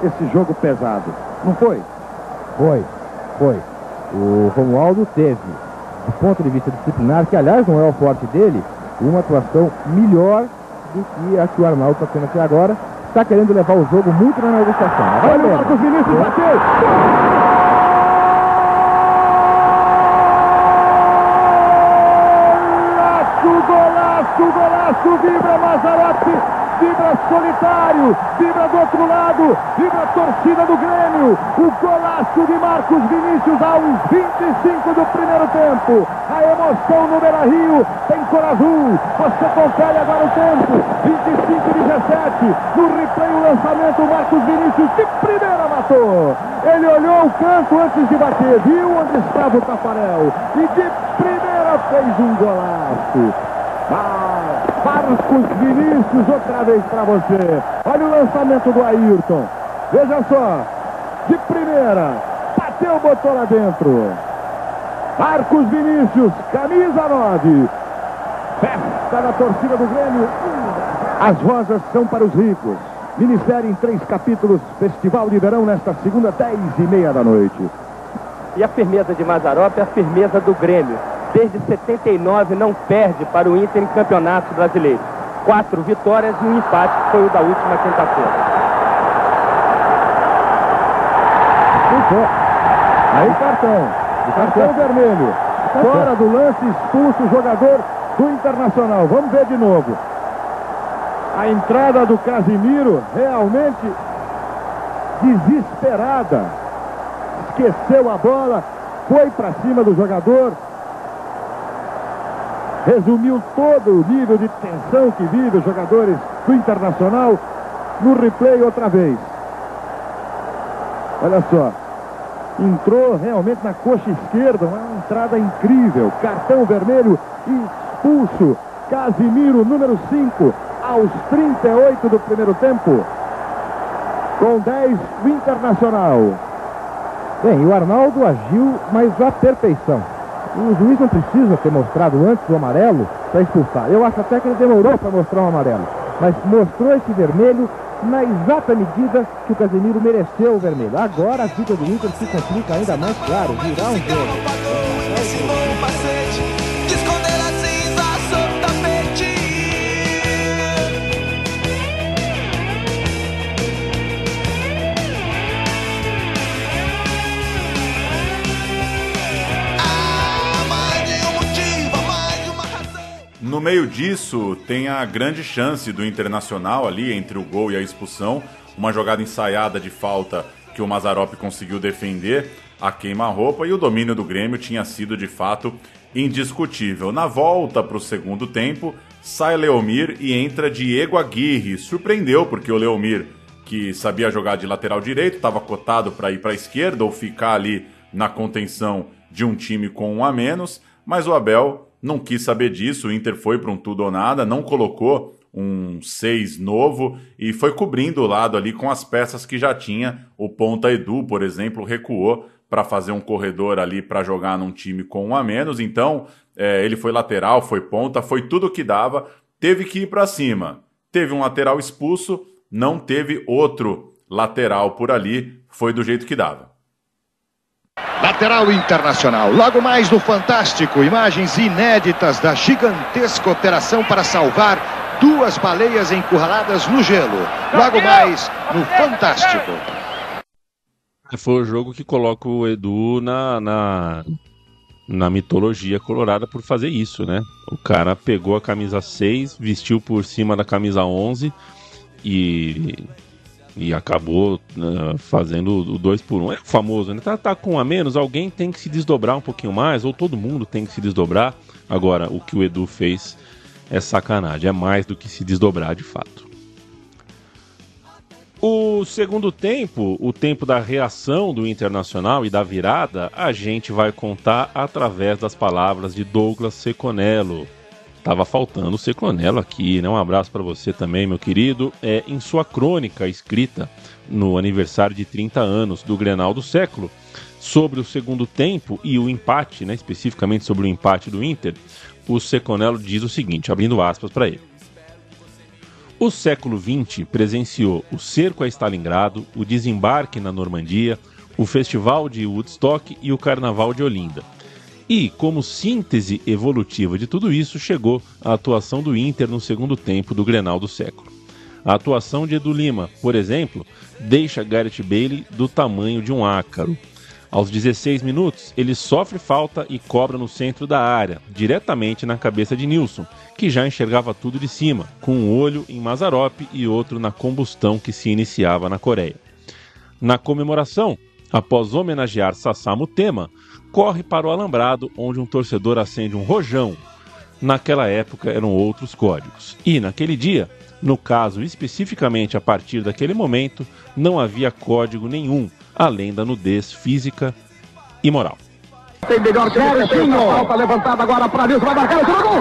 esse jogo pesado. Não foi?
Foi, foi. O Romualdo teve, do ponto de vista disciplinar, que aliás não é o forte dele, uma atuação melhor do que a que o Arnaldo está tendo até agora. Está querendo levar o jogo muito na negociação.
Olha o Marcos Vinícius, bateu! golaço, golaço, vibra Mazarotti, vibra solitário, vibra do outro lado, vibra torcida do Grêmio, o golaço de Marcos Vinícius aos 25 do primeiro tempo, a emoção no Beira Rio, tem cor azul, você confere agora o tempo, 25 17, no replay o lançamento, Marcos Vinícius de primeira matou, ele olhou o canto antes de bater, viu onde estava o Tafarel, e de primeira fez um golaço, ah, Marcos Vinícius, outra vez para você. Olha o lançamento do Ayrton. Veja só. De primeira. Bateu, botou lá dentro. Marcos Vinícius, camisa 9. Festa da torcida do Grêmio. As rosas são para os ricos. Minissérie em três capítulos. Festival de verão nesta segunda, dez e meia da noite.
E a firmeza de Mazarop é a firmeza do Grêmio desde 79 não perde para o Inter em campeonato brasileiro. Quatro vitórias e um empate, que foi o da última quinta-feira.
Aí cartão. Cartão vermelho. Fora do lance, expulso o jogador do Internacional. Vamos ver de novo. A entrada do Casimiro realmente desesperada. Esqueceu a bola, foi para cima do jogador, resumiu todo o nível de tensão que vive os jogadores do Internacional no replay outra vez. Olha só, entrou realmente na coxa esquerda, uma entrada incrível, cartão vermelho expulso. Casimiro, número 5, aos 38 do primeiro tempo. Com 10 o Internacional.
Bem, o Arnaldo agiu, mas à perfeição. O juiz não precisa ter mostrado antes o amarelo para expulsar. Eu acho até que ele demorou para mostrar o amarelo. Mas mostrou esse vermelho na exata medida que o Casemiro mereceu o vermelho. Agora a vida do Inter se complica ainda mais, claro, virar um jogo.
Meio disso tem a grande chance do Internacional ali entre o gol e a expulsão, uma jogada ensaiada de falta que o Mazarop conseguiu defender a queima-roupa e o domínio do Grêmio tinha sido de fato indiscutível. Na volta para o segundo tempo, sai Leomir e entra Diego Aguirre. Surpreendeu porque o Leomir, que sabia jogar de lateral direito, estava cotado para ir para a esquerda ou ficar ali na contenção de um time com um a menos, mas o Abel não quis saber disso. O Inter foi para um tudo ou nada, não colocou um 6 novo e foi cobrindo o lado ali com as peças que já tinha. O Ponta Edu, por exemplo, recuou para fazer um corredor ali para jogar num time com um a menos. Então, é, ele foi lateral, foi ponta, foi tudo que dava. Teve que ir para cima. Teve um lateral expulso, não teve outro lateral por ali. Foi do jeito que dava.
Lateral Internacional. Logo mais no Fantástico, imagens inéditas da gigantesca operação para salvar duas baleias encurraladas no gelo. Logo mais no Fantástico.
Foi o jogo que coloca o Edu na, na, na mitologia colorada por fazer isso, né? O cara pegou a camisa 6, vestiu por cima da camisa 11 e, e acabou uh, fazendo o 2 por 1 um. É famoso, né? Tá, tá com a menos, alguém tem que se desdobrar um pouquinho mais, ou todo mundo tem que se desdobrar. Agora, o que o Edu fez é sacanagem, é mais do que se desdobrar de fato. O segundo tempo, o tempo da reação do Internacional e da virada, a gente vai contar através das palavras de Douglas Seconello. Tava faltando o Seconello aqui, né? Um abraço para você também, meu querido. É em sua crônica escrita no aniversário de 30 anos do Grenal do século, sobre o segundo tempo e o empate, né, especificamente sobre o empate do Inter, o Seconello diz o seguinte, abrindo aspas para ele. O século XX presenciou o cerco a Stalingrado, o desembarque na Normandia, o festival de Woodstock e o carnaval de Olinda. E, como síntese evolutiva de tudo isso, chegou a atuação do Inter no segundo tempo do Grenal do século. A atuação de Edu Lima, por exemplo, deixa Gareth Bailey do tamanho de um ácaro. Aos 16 minutos, ele sofre falta e cobra no centro da área, diretamente na cabeça de Nilson, que já enxergava tudo de cima, com um olho em Mazarop e outro na combustão que se iniciava na Coreia. Na comemoração, após homenagear Sassamu Tema, corre para o alambrado onde um torcedor acende um rojão. Naquela época eram outros códigos. E naquele dia, no caso especificamente a partir daquele momento, não havia código nenhum além da nudez física e moral.
Tem melhor que Falta levantada agora para Nilson, vai marcar o segundo gol!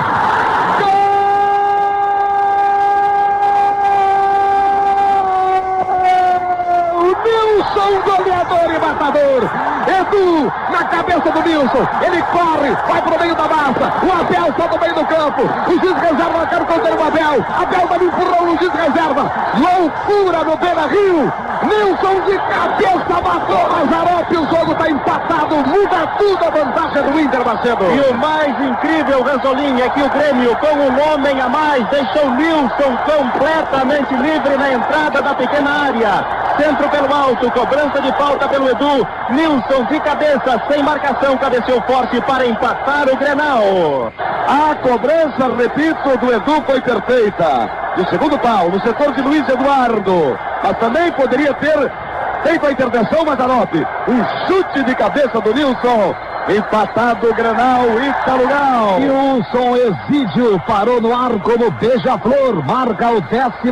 Nilson, goleador e matador. Edu, na cabeça do Nilson. Ele corre, vai pro meio da massa. O Abel está no meio do campo. O juiz reserva, quero conter o Abel. Abel dá um empurrão no juiz reserva. Loucura no Beira Rio. Nilson de cabeça matou Mazarop. O jogo está empatado. Muda tudo a vantagem do Inter, Macedo.
E o mais incrível, Ranzolim, é que o Grêmio, com um homem a mais, deixou Nilson completamente livre na entrada da pequena área. Centro pelo alto, cobrança de falta pelo Edu. Nilson de cabeça, sem marcação, cabeceou forte para empatar o Grenal.
A cobrança, repito, do Edu foi perfeita. Do segundo pau, no setor de Luiz Eduardo. Mas também poderia ter feito a intervenção Mazarop. Um chute de cabeça do Nilson. Empatado o Grenal, Italugal. Nilson Exídio parou no ar como beija-flor. Marca o 14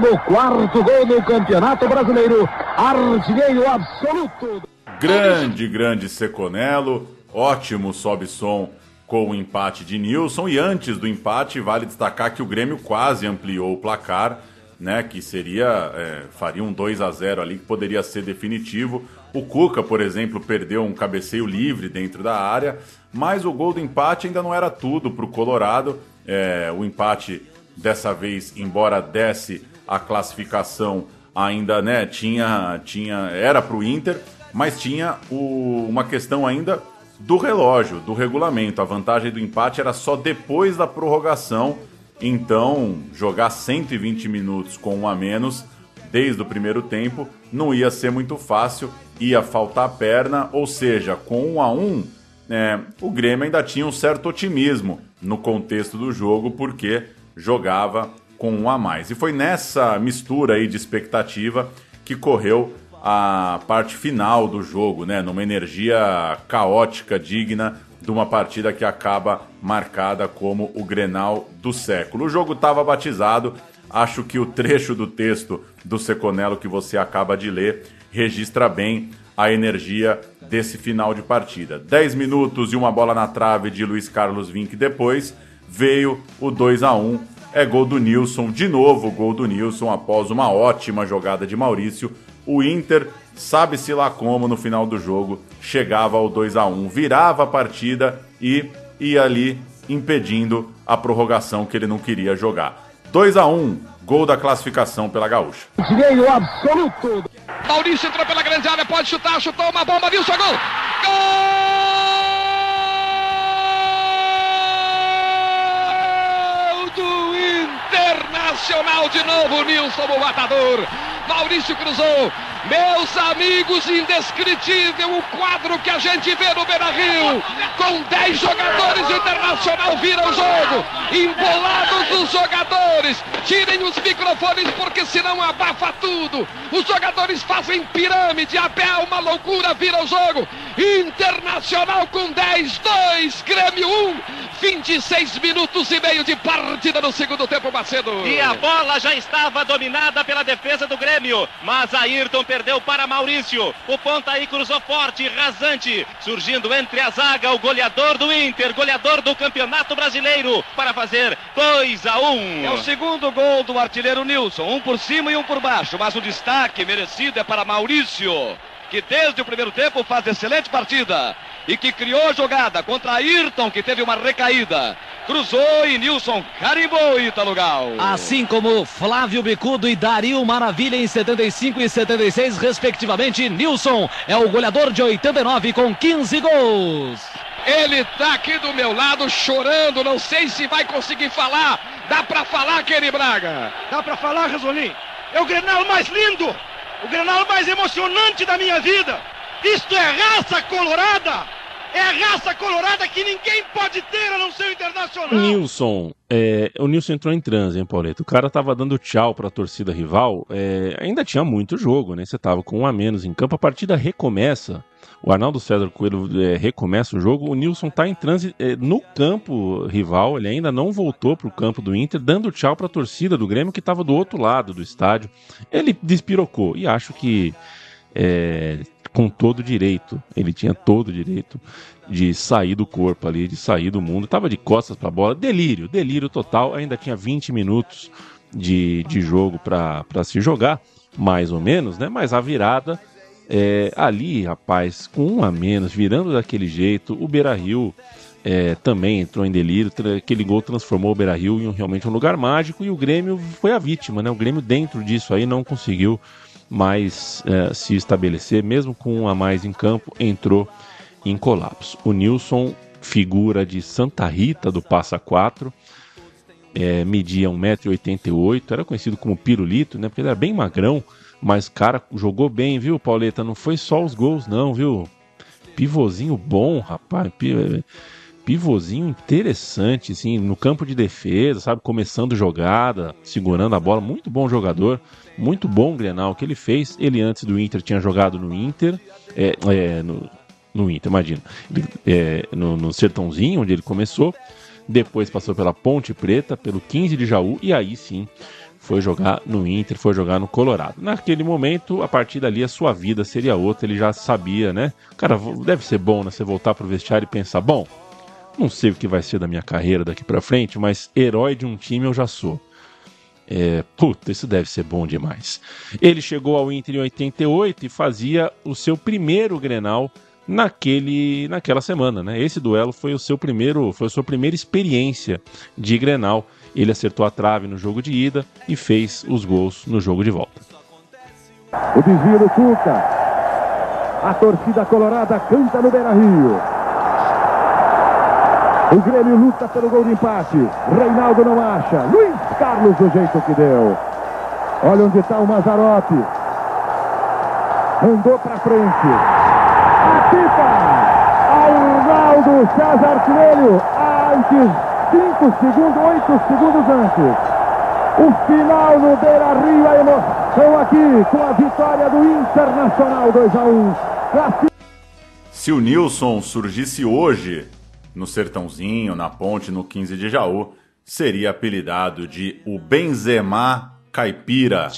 gol no Campeonato Brasileiro. Artilheiro absoluto.
Grande, grande Seconello. Ótimo sobe-som com o empate de Nilson. E antes do empate, vale destacar que o Grêmio quase ampliou o placar. Né, que seria é, faria um 2 a 0 ali que poderia ser definitivo. O Cuca, por exemplo, perdeu um cabeceio livre dentro da área, mas o gol do empate ainda não era tudo para o Colorado. É, o empate dessa vez, embora desse a classificação, ainda né, tinha, tinha era para o Inter, mas tinha o, uma questão ainda do relógio, do regulamento. A vantagem do empate era só depois da prorrogação. Então, jogar 120 minutos com um a menos desde o primeiro tempo não ia ser muito fácil, ia faltar perna, ou seja, com um a um é, o Grêmio ainda tinha um certo otimismo no contexto do jogo, porque jogava com um a mais. E foi nessa mistura aí de expectativa que correu a parte final do jogo, né? Numa energia caótica, digna de uma partida que acaba marcada como o Grenal do século. O jogo estava batizado, acho que o trecho do texto do Seconello que você acaba de ler registra bem a energia desse final de partida. 10 minutos e uma bola na trave de Luiz Carlos Vinck depois, veio o 2 a 1 é gol do Nilson, de novo gol do Nilson após uma ótima jogada de Maurício. O Inter, sabe-se lá como no final do jogo, chegava ao 2 a 1 virava a partida e ia ali impedindo a prorrogação que ele não queria jogar. 2 a 1 gol da classificação pela Gaúcha.
Desvio absoluto.
Maurício entrou pela grande área, pode chutar, chutou uma bomba, Nilson, gol! Gol do Internacional de novo, Nilson, o matador. Maurício cruzou. Meus amigos, indescritível o quadro que a gente vê no Beira Rio. Com 10 jogadores, o Internacional vira o jogo. Embolados os jogadores. Tirem os microfones porque senão abafa tudo. Os jogadores fazem pirâmide, a pé uma loucura, vira o jogo. Internacional com 10, 2, Grêmio 1. 26 minutos e meio de partida no segundo tempo, Macedo.
E a bola já estava dominada pela defesa do Grêmio, mas Ayrton perdeu para Maurício. O ponta aí cruzou forte, rasante, surgindo entre a zaga o goleador do Inter, goleador do Campeonato Brasileiro, para fazer 2 a 1.
É o segundo gol do artilheiro Nilson, um por cima e um por baixo, mas o destaque merecido é para Maurício, que desde o primeiro tempo faz excelente partida e que criou jogada contra Ayrton, que teve uma recaída. Cruzou e Nilson carimbou Ítalo Gal.
Assim como Flávio Bicudo e Dario Maravilha em 75 e 76, respectivamente, Nilson é o goleador de 89 com 15 gols.
Ele tá aqui do meu lado chorando, não sei se vai conseguir falar. Dá pra falar, Kenny Braga?
Dá pra falar, Rasolim? É o Grenal mais lindo, o Grenal mais emocionante da minha vida. Isto é raça colorada! É a raça colorada que ninguém pode ter a não ser o internacional!
Nilson, é, o Nilson entrou em transe, hein, Pauleto? O cara tava dando tchau pra torcida rival. É, ainda tinha muito jogo, né? Você tava com um a menos em campo. A partida recomeça. O Arnaldo César Coelho é, recomeça o jogo. O Nilson tá em transe é, no campo rival. Ele ainda não voltou pro campo do Inter, dando tchau pra torcida do Grêmio que tava do outro lado do estádio. Ele despirocou e acho que é, com todo direito. Ele tinha todo direito de sair do corpo ali, de sair do mundo. Tava de costas para a bola. Delírio, delírio total. Ainda tinha 20 minutos de, de jogo para se jogar, mais ou menos, né? Mas a virada é, ali, rapaz, com um a menos, virando daquele jeito, o Beira Rio. É, também entrou em delírio, aquele gol transformou o Beira Rio em um, realmente um lugar mágico e o Grêmio foi a vítima, né? O Grêmio dentro disso aí não conseguiu mais é, se estabelecer, mesmo com um a mais em campo, entrou em colapso. O Nilson, figura de Santa Rita do Passa 4, é, media 1,88m, era conhecido como pirulito, né? Porque ele era bem magrão, mas cara, jogou bem, viu, Pauleta? Não foi só os gols, não, viu? Pivôzinho bom, rapaz. Pivôzinho interessante, assim, no campo de defesa, sabe? Começando jogada, segurando a bola. Muito bom jogador muito bom o Grenal que ele fez. Ele antes do Inter tinha jogado no Inter, é, é, no, no, Inter, imagina, é, no, no Sertãozinho, onde ele começou. Depois passou pela Ponte Preta, pelo 15 de Jaú e aí sim foi jogar no Inter, foi jogar no Colorado. Naquele momento, a partir dali, a sua vida seria outra, ele já sabia, né? Cara, deve ser bom, né? Você voltar pro vestiário e pensar, bom, não sei o que vai ser da minha carreira daqui para frente, mas herói de um time eu já sou. É, puta, isso deve ser bom demais. Ele chegou ao Inter em 88 e fazia o seu primeiro Grenal naquele, naquela semana, né? Esse duelo foi o seu primeiro, foi a sua primeira experiência de Grenal. Ele acertou a trave no jogo de ida e fez os gols no jogo de volta.
O desvio do Cuca. A torcida colorada canta no Beira-Rio. O Grêmio luta pelo gol de empate. Reinaldo não acha. Luiz Carlos do jeito que deu. Olha onde está o Mazarope. Andou para frente. Apita! Arnaldo César Coelho, antes, 5 segundos, 8 segundos antes. O final no Beira Rio, a emoção aqui com a vitória do Internacional 2 a 1.
Se o Nilson surgisse hoje no Sertãozinho, na Ponte, no 15 de Jaú, seria apelidado de o Benzema Caipira.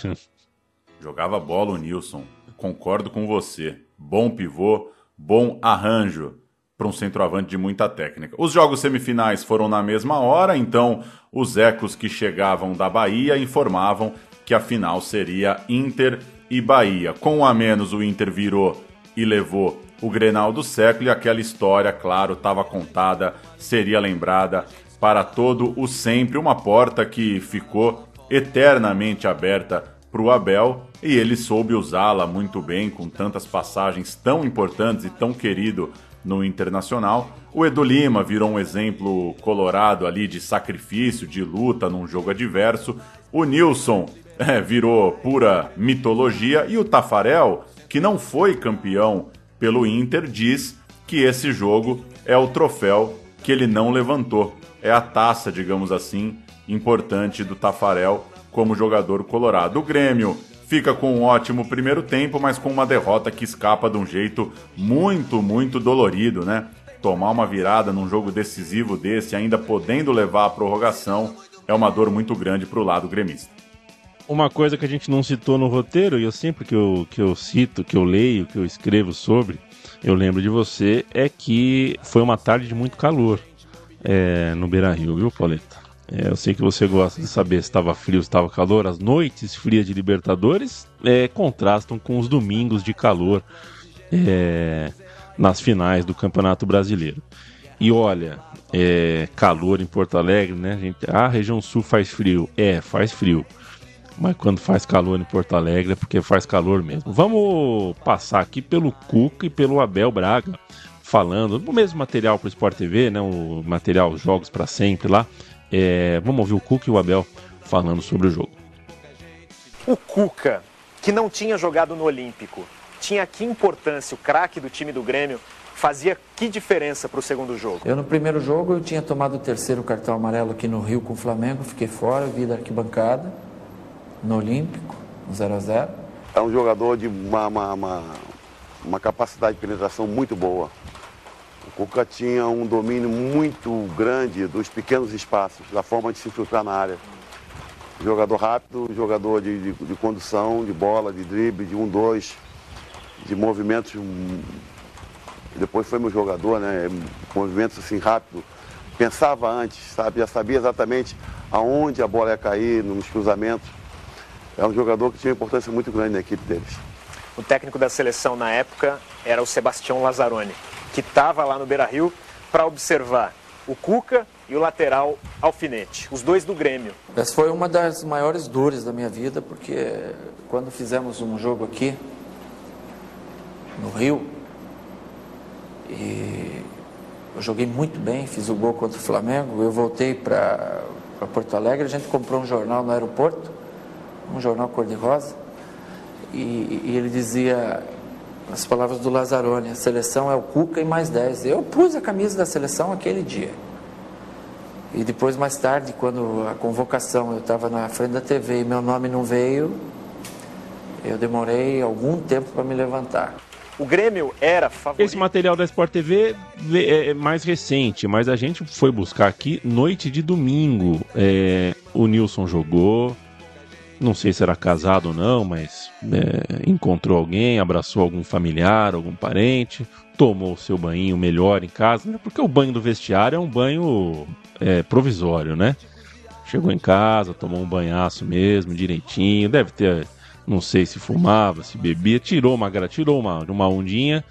Jogava bola o Nilson. Concordo com você. Bom pivô, bom arranjo para um centroavante de muita técnica. Os jogos semifinais foram na mesma hora, então os ecos que chegavam da Bahia informavam que a final seria Inter e Bahia. Com um a menos, o Inter virou e levou o Grenal do século e aquela história, claro, estava contada, seria lembrada para todo o sempre. Uma porta que ficou eternamente aberta para o Abel e ele soube usá-la muito bem, com tantas passagens tão importantes e tão querido no Internacional. O Edu Lima virou um exemplo colorado ali de sacrifício, de luta num jogo adverso. O Nilson é, virou pura mitologia. E o Tafarel, que não foi campeão pelo Inter, diz que esse jogo é o troféu que ele não levantou. É a taça, digamos assim, importante do Tafarel como jogador colorado. O Grêmio fica com um ótimo primeiro tempo, mas com uma derrota que escapa de um jeito muito, muito dolorido, né? Tomar uma virada num jogo decisivo desse, ainda podendo levar à prorrogação, é uma dor muito grande para o lado gremista.
Uma coisa que a gente não citou no roteiro, e eu sempre que eu, que eu cito, que eu leio, que eu escrevo sobre, eu lembro de você, é que foi uma tarde de muito calor é, no Beira Rio, viu, Pauleta? É, eu sei que você gosta de saber se estava frio, se estava calor. As noites frias de Libertadores é, contrastam com os domingos de calor é, nas finais do Campeonato Brasileiro. E olha, é, calor em Porto Alegre, né? Gente, ah, a região sul faz frio. É, faz frio. Mas quando faz calor em Porto Alegre é porque faz calor mesmo. Vamos passar aqui pelo Cuca e pelo Abel Braga, falando o mesmo material para o Sport TV, né? O material Jogos para Sempre lá é, vamos ouvir o Cuca e o Abel falando sobre o jogo.
O Cuca, que não tinha jogado no Olímpico, tinha que importância o craque do time do Grêmio fazia que diferença para o segundo jogo?
Eu no primeiro jogo eu tinha tomado o terceiro cartão amarelo aqui no Rio com o Flamengo, fiquei fora, vi da arquibancada, no Olímpico, 0 a 0
É um jogador de uma, uma, uma, uma capacidade de penetração muito boa. O Cuca tinha um domínio muito grande dos pequenos espaços, da forma de se infiltrar na área. Jogador rápido, jogador de, de, de condução, de bola, de drible, de um, dois, de movimentos. Depois foi meu jogador, né? Movimentos assim rápido. Pensava antes, sabe? Já sabia exatamente aonde a bola ia cair, nos cruzamentos. É um jogador que tinha uma importância muito grande na equipe deles.
O técnico da seleção na época era o Sebastião Lazzaroni que estava lá no Beira Rio para observar o Cuca e o lateral Alfinete, os dois do Grêmio.
Essa foi uma das maiores dores da minha vida, porque quando fizemos um jogo aqui no Rio, e eu joguei muito bem, fiz o gol contra o Flamengo, eu voltei para Porto Alegre, a gente comprou um jornal no aeroporto, um jornal cor-de-rosa, e, e ele dizia as palavras do Lazzaroni, a seleção é o Cuca e mais 10. Eu pus a camisa da seleção aquele dia. E depois, mais tarde, quando a convocação, eu estava na frente da TV e meu nome não veio, eu demorei algum tempo para me levantar.
O Grêmio era favorito.
Esse material da Sport TV é mais recente, mas a gente foi buscar aqui noite de domingo. É, o Nilson jogou, não sei se era casado ou não, mas é, encontrou alguém, abraçou algum familiar, algum parente, tomou o seu banho melhor em casa, né? porque o banho do vestiário é um banho é, provisório, né? Chegou em casa, tomou um banhaço mesmo, direitinho, deve ter, não sei se fumava, se bebia, tirou uma tirou uma, uma ondinha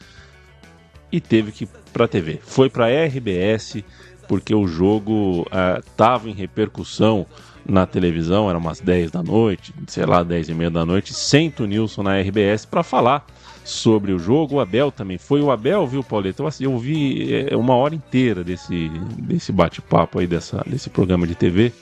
e teve que ir pra TV. Foi pra RBS porque o jogo estava é, em repercussão na televisão, era umas 10 da noite, sei lá, 10 e meia da noite, senta o Nilson na RBS para falar sobre o jogo. O Abel também foi. O Abel, viu, Pauleta? Eu, eu vi é, uma hora inteira desse, desse bate-papo aí, dessa, desse programa de TV.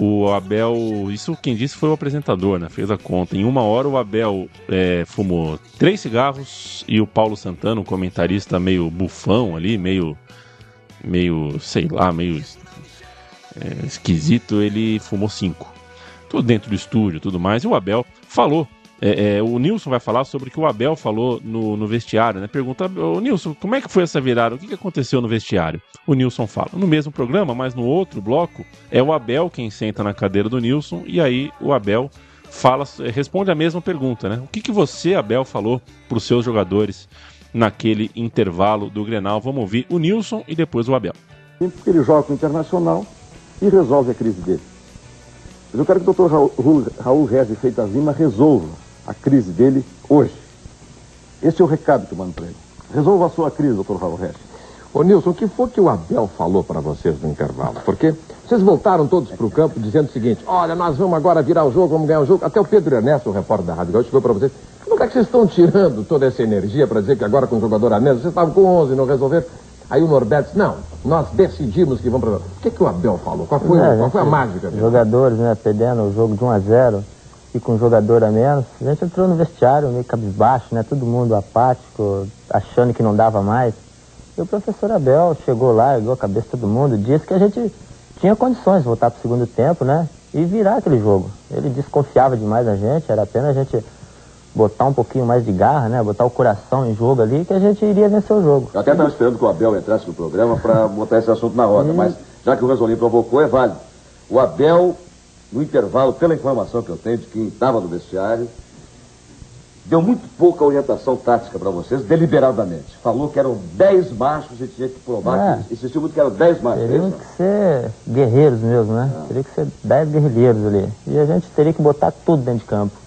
O Abel, isso quem disse foi o apresentador, né? Fez a conta. Em uma hora o Abel é, fumou três cigarros e o Paulo Santana, um comentarista meio bufão ali, meio meio, sei lá, meio é, esquisito, ele fumou cinco. Tudo dentro do estúdio, tudo mais. E o Abel falou. É, é, o Nilson vai falar sobre o que o Abel falou no, no vestiário, né? Pergunta, ô Nilson, como é que foi essa virada? O que, que aconteceu no vestiário? O Nilson fala. No mesmo programa, mas no outro bloco, é o Abel quem senta na cadeira do Nilson, e aí o Abel fala, responde a mesma pergunta, né? O que, que você, Abel, falou para os seus jogadores naquele intervalo do Grenal? Vamos ouvir o Nilson e depois o Abel.
Porque ele joga com o Internacional e resolve a crise dele. Mas eu quero que o doutor Raul, Raul Rezi Freitas Lima resolva a crise dele hoje. Esse é o recado que eu mando para ele. Resolva a sua crise, doutor Raul Rezi.
Ô Nilson, o que foi que o Abel falou para vocês no intervalo? Porque vocês voltaram todos para o campo dizendo o seguinte: olha, nós vamos agora virar o jogo, vamos ganhar o jogo. Até o Pedro Ernesto, o repórter da Rádio Gaúcho, chegou para vocês. Como é que vocês estão tirando toda essa energia para dizer que agora com o jogador a menos, vocês estavam com 11 não resolveram? Aí o Norberto disse, não, nós decidimos que vamos para... O que, que o Abel falou? Qual foi, é, qual foi a mágica? Dele?
Jogadores, né, perdendo o jogo de 1 a 0 e com um jogador a menos. A gente entrou no vestiário meio cabisbaixo, né, todo mundo apático, achando que não dava mais. E o professor Abel chegou lá, ergueu a cabeça de todo mundo, disse que a gente tinha condições de voltar para o segundo tempo, né, e virar aquele jogo. Ele desconfiava demais da gente, era apenas a gente botar um pouquinho mais de garra, né? Botar o coração em jogo ali, que a gente iria vencer o jogo.
Eu até estava esperando que o Abel entrasse no programa para botar esse assunto na roda, mas já que o Ranzolin provocou, é válido. O Abel, no intervalo, pela informação que eu tenho de quem estava no vestiário, deu muito pouca orientação tática para vocês, deliberadamente. Falou que eram 10 machos e tinha que provar é. que insistiu muito que eram 10 machos.
É Teriam que ser guerreiros mesmo, né? Ah. Teria que ser 10 guerrilheiros ali. E a gente teria que botar tudo dentro de campo.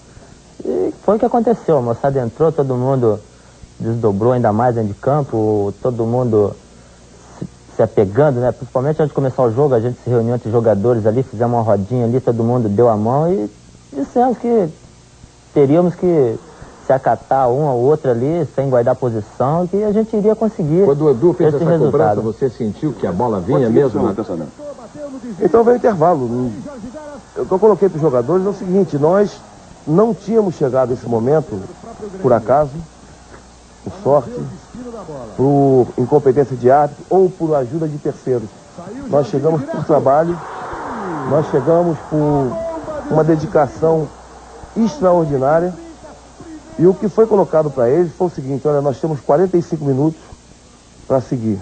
E foi o que aconteceu. A moçada entrou, todo mundo desdobrou ainda mais dentro de campo, todo mundo se, se apegando, né? Principalmente antes de começar o jogo, a gente se reuniu entre jogadores ali, fizemos uma rodinha ali, todo mundo deu a mão e dissemos que teríamos que se acatar um ou outro ali, sem guardar posição, que a gente iria conseguir.
Quando o Edu fez
esse
essa
resultado.
cobrança, você sentiu que a bola vinha mesmo? Então veio o intervalo. Eu, eu coloquei para os jogadores é o seguinte, nós não tínhamos chegado a esse momento, por acaso, por sorte, por incompetência de árbitro ou por ajuda de terceiros. Nós chegamos por trabalho, nós chegamos por uma dedicação extraordinária. E o que foi colocado para eles foi o seguinte, olha, nós temos 45 minutos para seguir.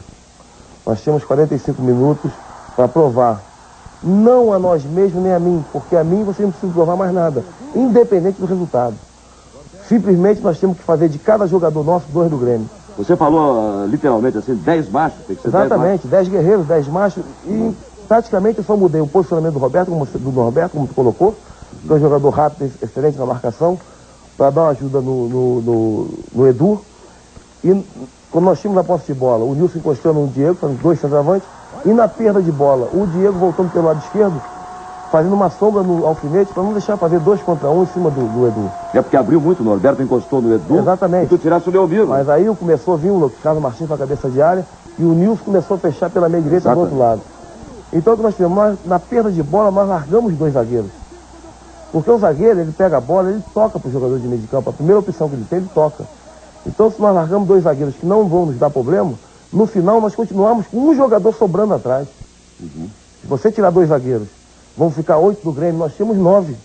Nós temos 45 minutos para provar não a nós mesmos nem a mim, porque a mim você não precisa provar mais nada, independente do resultado. Simplesmente nós temos que fazer de cada jogador nosso dois do Grêmio.
Você falou uh, literalmente assim, 10 machos, tem que ser
Exatamente, 10 guerreiros, 10 machos. E praticamente eu só mudei o posicionamento do Roberto, como, do Norberto, como tu colocou, que é um jogador rápido, excelente na marcação, para dar uma ajuda no, no, no, no Edu. E quando nós tínhamos a posse de bola, o Nilson encostando no Diego, fazendo dois centroavantes, e na perda de bola, o Diego voltando pelo lado esquerdo, fazendo uma sombra no alfinete para não deixar fazer dois contra um em cima do, do, Edu.
É porque abriu muito, o Norberto encostou no Edu.
Exatamente. E
tu tirasse o Leomiro.
Mas aí começou a vir o Carlos Martins para a cabeça de área e o Nilson começou a fechar pela meia direita Exatamente. do outro lado. Então o que nós fizemos? Nós, na perda de bola, nós largamos dois zagueiros. Porque o zagueiro, ele pega a bola, ele toca para o jogador de meio de campo. A primeira opção que ele tem, ele toca. Então se nós largamos dois zagueiros que não vão nos dar problema, no final, nós continuamos com um jogador sobrando atrás. Uhum. Se você tirar dois zagueiros, vão ficar oito do Grêmio, nós temos nove.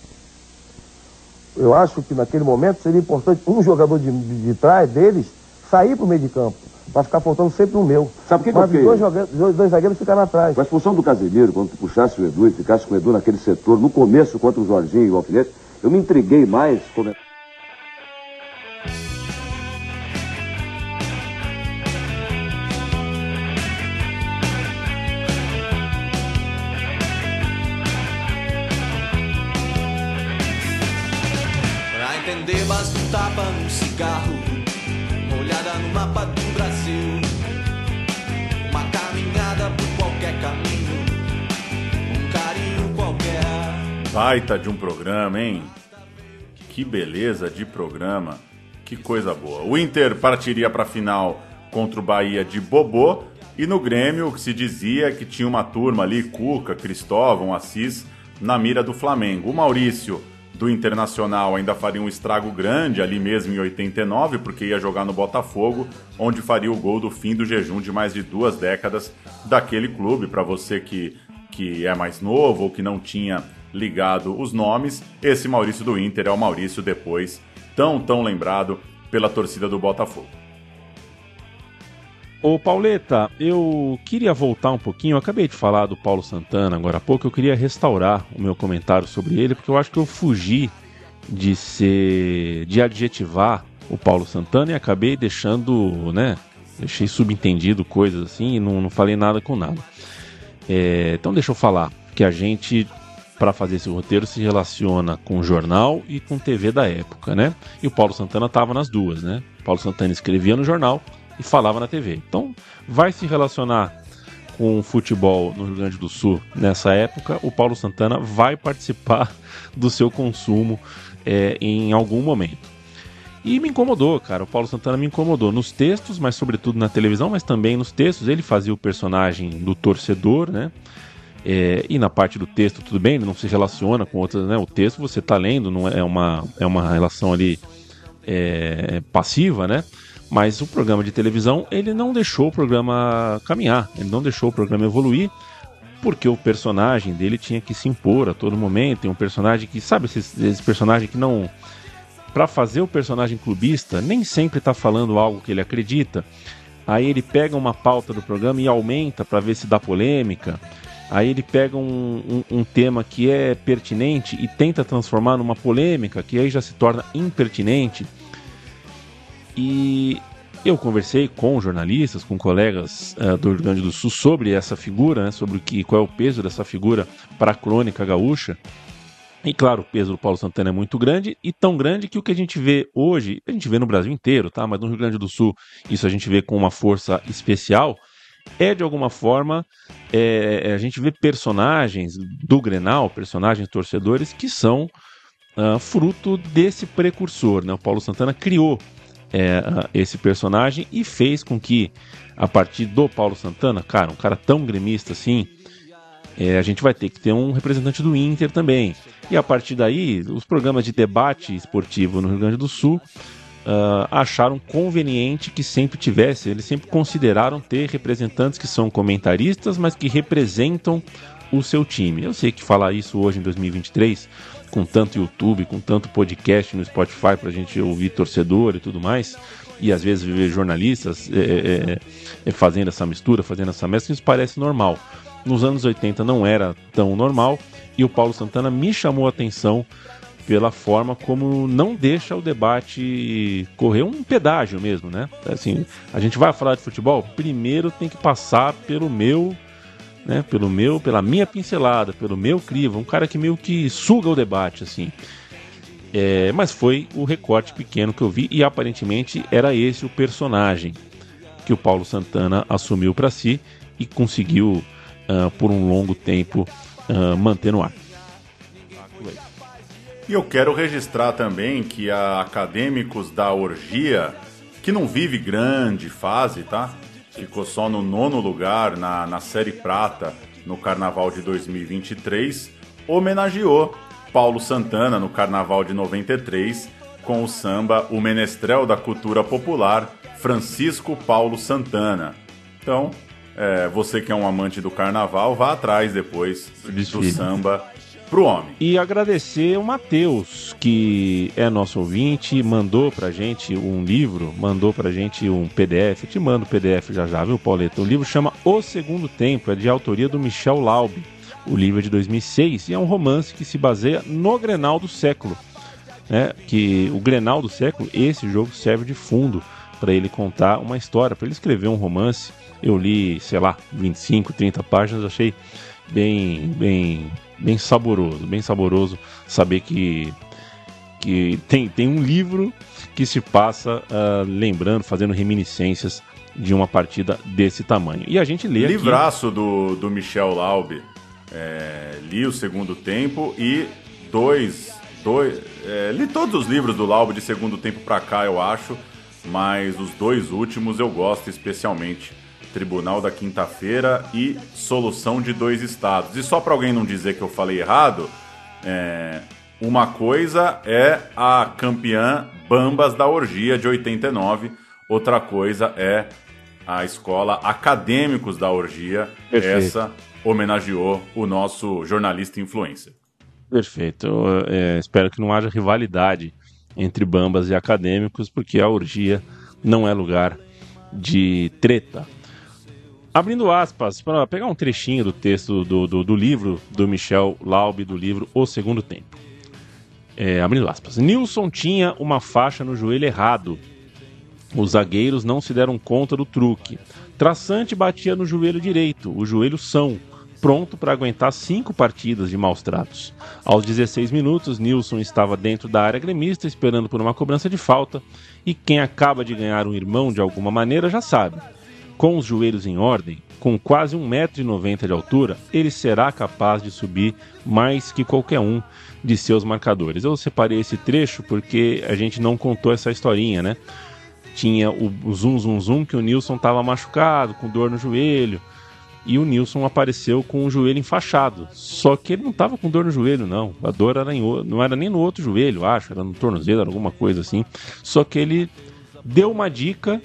Eu acho que naquele momento seria importante um jogador de, de, de trás deles sair para o meio de campo. Para ficar faltando sempre o meu.
Sabe por que que
dois, dois, dois, zagueiros ficaram atrás.
Com a expulsão do Casemiro, quando tu puxasse o Edu e ficasse com o Edu naquele setor, no começo contra o Jorginho e o Alfinete, eu me intriguei mais. Como...
Baita de um programa, hein? Que beleza de programa, que coisa boa. O Inter partiria para a final contra o Bahia de Bobô e no Grêmio que se dizia que tinha uma turma ali, Cuca, Cristóvão, Assis, na mira do Flamengo. O Maurício do Internacional ainda faria um estrago grande ali mesmo em 89, porque ia jogar no Botafogo, onde faria o gol do fim do jejum de mais de duas décadas daquele clube. Para você que, que é mais novo ou que não tinha ligado os nomes, esse Maurício do Inter é o Maurício depois tão, tão lembrado pela torcida do Botafogo.
Ô Pauleta, eu queria voltar um pouquinho. Eu acabei de falar do Paulo Santana agora há pouco. Eu queria restaurar o meu comentário sobre ele, porque eu acho que eu fugi de ser. de adjetivar o Paulo Santana e acabei deixando, né? Deixei subentendido coisas assim e não, não falei nada com nada. É, então deixa eu falar que a gente, para fazer esse roteiro, se relaciona com jornal e com TV da época, né? E o Paulo Santana estava nas duas, né? O Paulo Santana escrevia no jornal e falava na TV. Então, vai se relacionar com o futebol no Rio Grande do Sul nessa época, o Paulo Santana vai participar do seu consumo é, em algum momento. E me incomodou, cara. O Paulo Santana me incomodou nos textos, mas sobretudo na televisão, mas também nos textos. Ele fazia o personagem do torcedor, né? É, e na parte do texto, tudo bem, ele não se relaciona com outras, né? O texto você está lendo, não é uma, é uma relação ali é, passiva, né? Mas o programa de televisão, ele não deixou o programa caminhar, ele não deixou o programa evoluir, porque o personagem dele tinha que se impor a todo momento. Tem um personagem que, sabe, esse, esse personagem que não. Para fazer o personagem clubista, nem sempre está falando algo que ele acredita. Aí ele pega uma pauta do programa e aumenta para ver se dá polêmica. Aí ele pega um, um, um, tema que é pertinente e tenta transformar numa polêmica, que aí já se torna impertinente. E eu conversei com jornalistas, com colegas uh, do Rio Grande do Sul sobre essa figura, né, sobre o que, qual é o peso dessa figura para a crônica gaúcha. E claro, o peso do Paulo Santana é muito grande e tão grande que o que a gente vê hoje, a gente vê no Brasil inteiro, tá? Mas no Rio Grande do Sul isso a gente vê com uma força especial. É de alguma forma é, a gente vê personagens do Grenal, personagens torcedores que são uh, fruto desse precursor, né? O Paulo Santana criou é, esse personagem e fez com que, a partir do Paulo Santana, cara, um cara tão gremista assim, é, a gente vai ter que ter um representante do Inter também. E a partir daí, os programas de debate esportivo no Rio Grande do Sul uh, acharam conveniente que sempre tivesse, eles sempre consideraram ter representantes que são comentaristas, mas que representam o seu time. Eu sei que falar isso hoje em 2023 com tanto YouTube, com tanto podcast no Spotify para a gente ouvir torcedor e tudo mais, e às vezes ver jornalistas é, é, é, fazendo essa mistura, fazendo essa mescla, isso parece normal. Nos anos 80 não era tão normal e o Paulo Santana me chamou a atenção pela forma como não deixa o debate correr um pedágio mesmo, né? Assim, a gente vai falar de futebol, primeiro tem que passar pelo meu né, pelo meu, pela minha pincelada, pelo meu crivo, um cara que meio que suga o debate, assim. É, mas foi o recorte pequeno que eu vi e aparentemente era esse o personagem que o Paulo Santana assumiu para si e conseguiu uh, por um longo tempo uh, manter no ar.
E eu quero registrar também que a Acadêmicos da Orgia, que não vive grande fase, tá? ficou só no nono lugar na, na Série Prata no Carnaval de 2023, homenageou Paulo Santana no Carnaval de 93 com o samba O Menestrel da Cultura Popular, Francisco Paulo Santana. Então, é, você que é um amante do carnaval, vá atrás depois do samba pro homem.
E agradecer o Matheus, que é nosso ouvinte, mandou pra gente um livro, mandou pra gente um PDF. Eu te mando o PDF já já, viu, Pauleta? O livro chama O Segundo Tempo, é de autoria do Michel Laub. O livro é de 2006 e é um romance que se baseia no Grenal do século. Né? Que o Grenal do século, esse jogo serve de fundo para ele contar uma história, para ele escrever um romance. Eu li, sei lá, 25, 30 páginas, achei bem, bem bem saboroso, bem saboroso saber que, que tem, tem um livro que se passa uh, lembrando, fazendo reminiscências de uma partida desse tamanho. E a gente lê
Livraço aqui... do, do Michel Laube. É, li o segundo tempo e dois. dois é, li todos os livros do Laube de segundo tempo para cá, eu acho. Mas os dois últimos eu gosto especialmente. Tribunal da Quinta-feira e Solução de Dois Estados. E só para alguém não dizer que eu falei errado, é, Uma coisa é a campeã Bambas da Orgia de 89, outra coisa é a escola Acadêmicos da Orgia.
Perfeito.
Essa homenageou o nosso jornalista influencer.
Perfeito. Eu, é, espero que não haja rivalidade entre bambas e acadêmicos, porque a orgia não é lugar de treta. Abrindo aspas, para pegar um trechinho do texto do, do, do livro do Michel Laube, do livro O Segundo Tempo. É, abrindo aspas. Nilson tinha uma faixa no joelho errado. Os zagueiros não se deram conta do truque. Traçante batia no joelho direito, o joelho são, pronto para aguentar cinco partidas de maus tratos. Aos 16 minutos, Nilson estava dentro da área gremista esperando por uma cobrança de falta, e quem acaba de ganhar um irmão de alguma maneira já sabe. Com os joelhos em ordem, com quase 1,90m de altura, ele será capaz de subir mais que qualquer um de seus marcadores. Eu separei esse trecho porque a gente não contou essa historinha, né? Tinha o, zoom, zoom, zoom, que o Nilson estava machucado, com dor no joelho, e o Nilson apareceu com o joelho enfaixado. Só que ele não estava com dor no joelho, não. A dor era em, não era nem no outro joelho, acho, era no tornozelo, era alguma coisa assim. Só que ele deu uma dica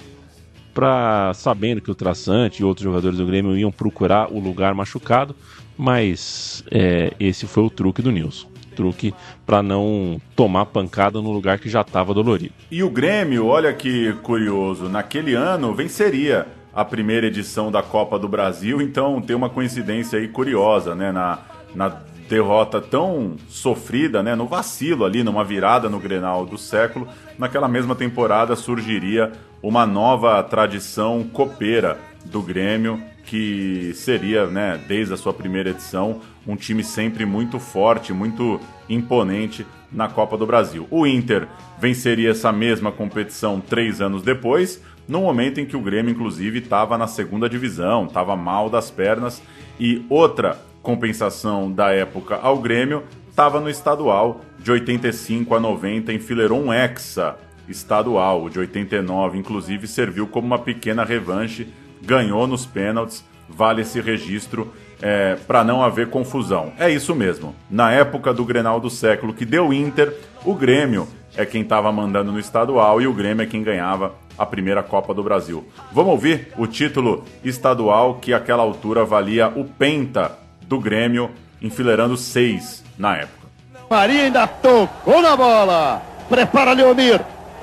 para sabendo que o traçante e outros jogadores do Grêmio iam procurar o lugar machucado, mas é, esse foi o truque do Nilson truque para não tomar pancada no lugar que já estava dolorido.
E o Grêmio, olha que curioso, naquele ano venceria a primeira edição da Copa do Brasil, então tem uma coincidência aí curiosa, né? Na, na derrota tão sofrida, né? No vacilo ali, numa virada no Grenal do século, naquela mesma temporada surgiria uma nova tradição copeira do Grêmio, que seria, né, desde a sua primeira edição, um time sempre muito forte, muito imponente na Copa do Brasil. O Inter venceria essa mesma competição três anos depois, no momento em que o Grêmio, inclusive, estava na segunda divisão, estava mal das pernas, e outra compensação da época ao Grêmio estava no estadual de 85 a 90, enfileirou um hexa estadual, de 89, inclusive serviu como uma pequena revanche, ganhou nos pênaltis, vale esse registro é, para não haver confusão. É isso mesmo. Na época do Grenal do século que deu Inter, o Grêmio é quem estava mandando no estadual e o Grêmio é quem ganhava a primeira Copa do Brasil. Vamos ouvir o título estadual que àquela altura valia o Penta do Grêmio, enfileirando seis na época.
Maria ainda tocou na bola. Prepara Leomir.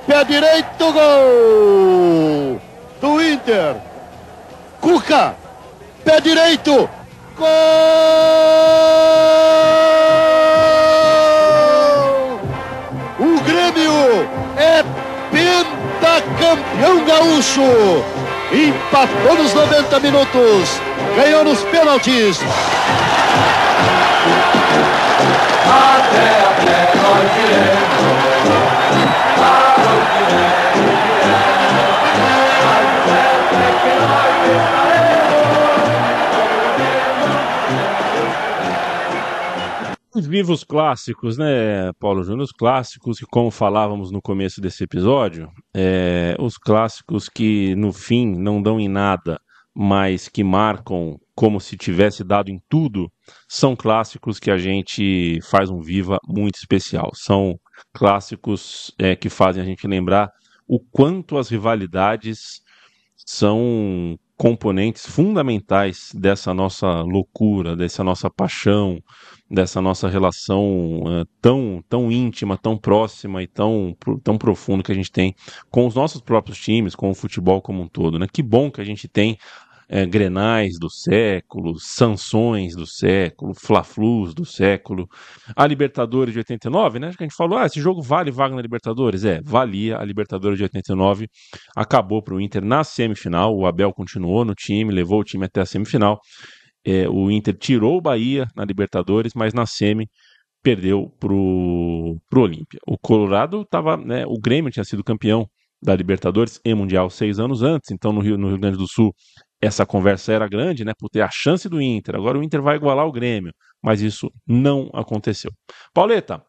Pé direito, gol do Inter. Cuca, pé direito. Gol! O Grêmio é pentacampeão gaúcho. Empatou nos 90 minutos. Ganhou nos pênaltis.
Os vivos clássicos, né, Paulo Júnior? Os clássicos que, como falávamos no começo desse episódio, é, os clássicos que no fim não dão em nada, mas que marcam como se tivesse dado em tudo, são clássicos que a gente faz um viva muito especial. São clássicos é, que fazem a gente lembrar o quanto as rivalidades são componentes fundamentais dessa nossa loucura, dessa nossa paixão, dessa nossa relação uh, tão, tão íntima, tão próxima e tão, tão profunda que a gente tem com os nossos próprios times, com o futebol como um todo. Né? Que bom que a gente tem é, Grenais do século, Sanções do século, Fla-Flus do século, a Libertadores de 89, né? Que a gente falou, ah, esse jogo vale vaga na Libertadores? É, valia a Libertadores de 89, acabou para o Inter na semifinal, o Abel continuou no time, levou o time até a semifinal, é, o Inter tirou o Bahia na Libertadores, mas na semi perdeu pro, pro Olímpia. O Colorado estava, né, o Grêmio tinha sido campeão da Libertadores e Mundial seis anos antes, então no Rio, no Rio Grande do Sul essa conversa era grande, né, por ter a chance do Inter. Agora o Inter vai igualar o Grêmio, mas isso não aconteceu. Pauleta,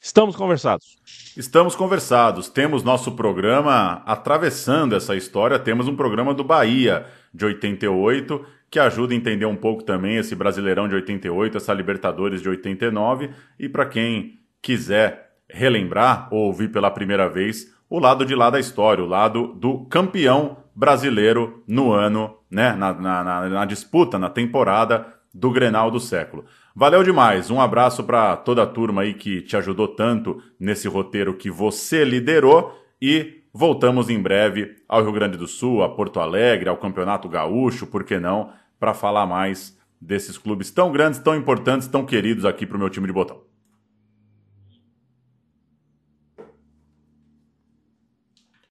estamos conversados.
Estamos conversados. Temos nosso programa atravessando essa história. Temos um programa do Bahia de 88 que ajuda a entender um pouco também esse Brasileirão de 88, essa Libertadores de 89 e para quem quiser relembrar ou ouvir pela primeira vez o lado de lá da história, o lado do campeão brasileiro no ano, né, na, na, na disputa, na temporada do Grenal do século. Valeu demais, um abraço para toda a turma aí que te ajudou tanto nesse roteiro que você liderou. E voltamos em breve ao Rio Grande do Sul, a Porto Alegre, ao Campeonato Gaúcho, por que não, para falar mais desses clubes tão grandes, tão importantes, tão queridos aqui para o meu time de botão.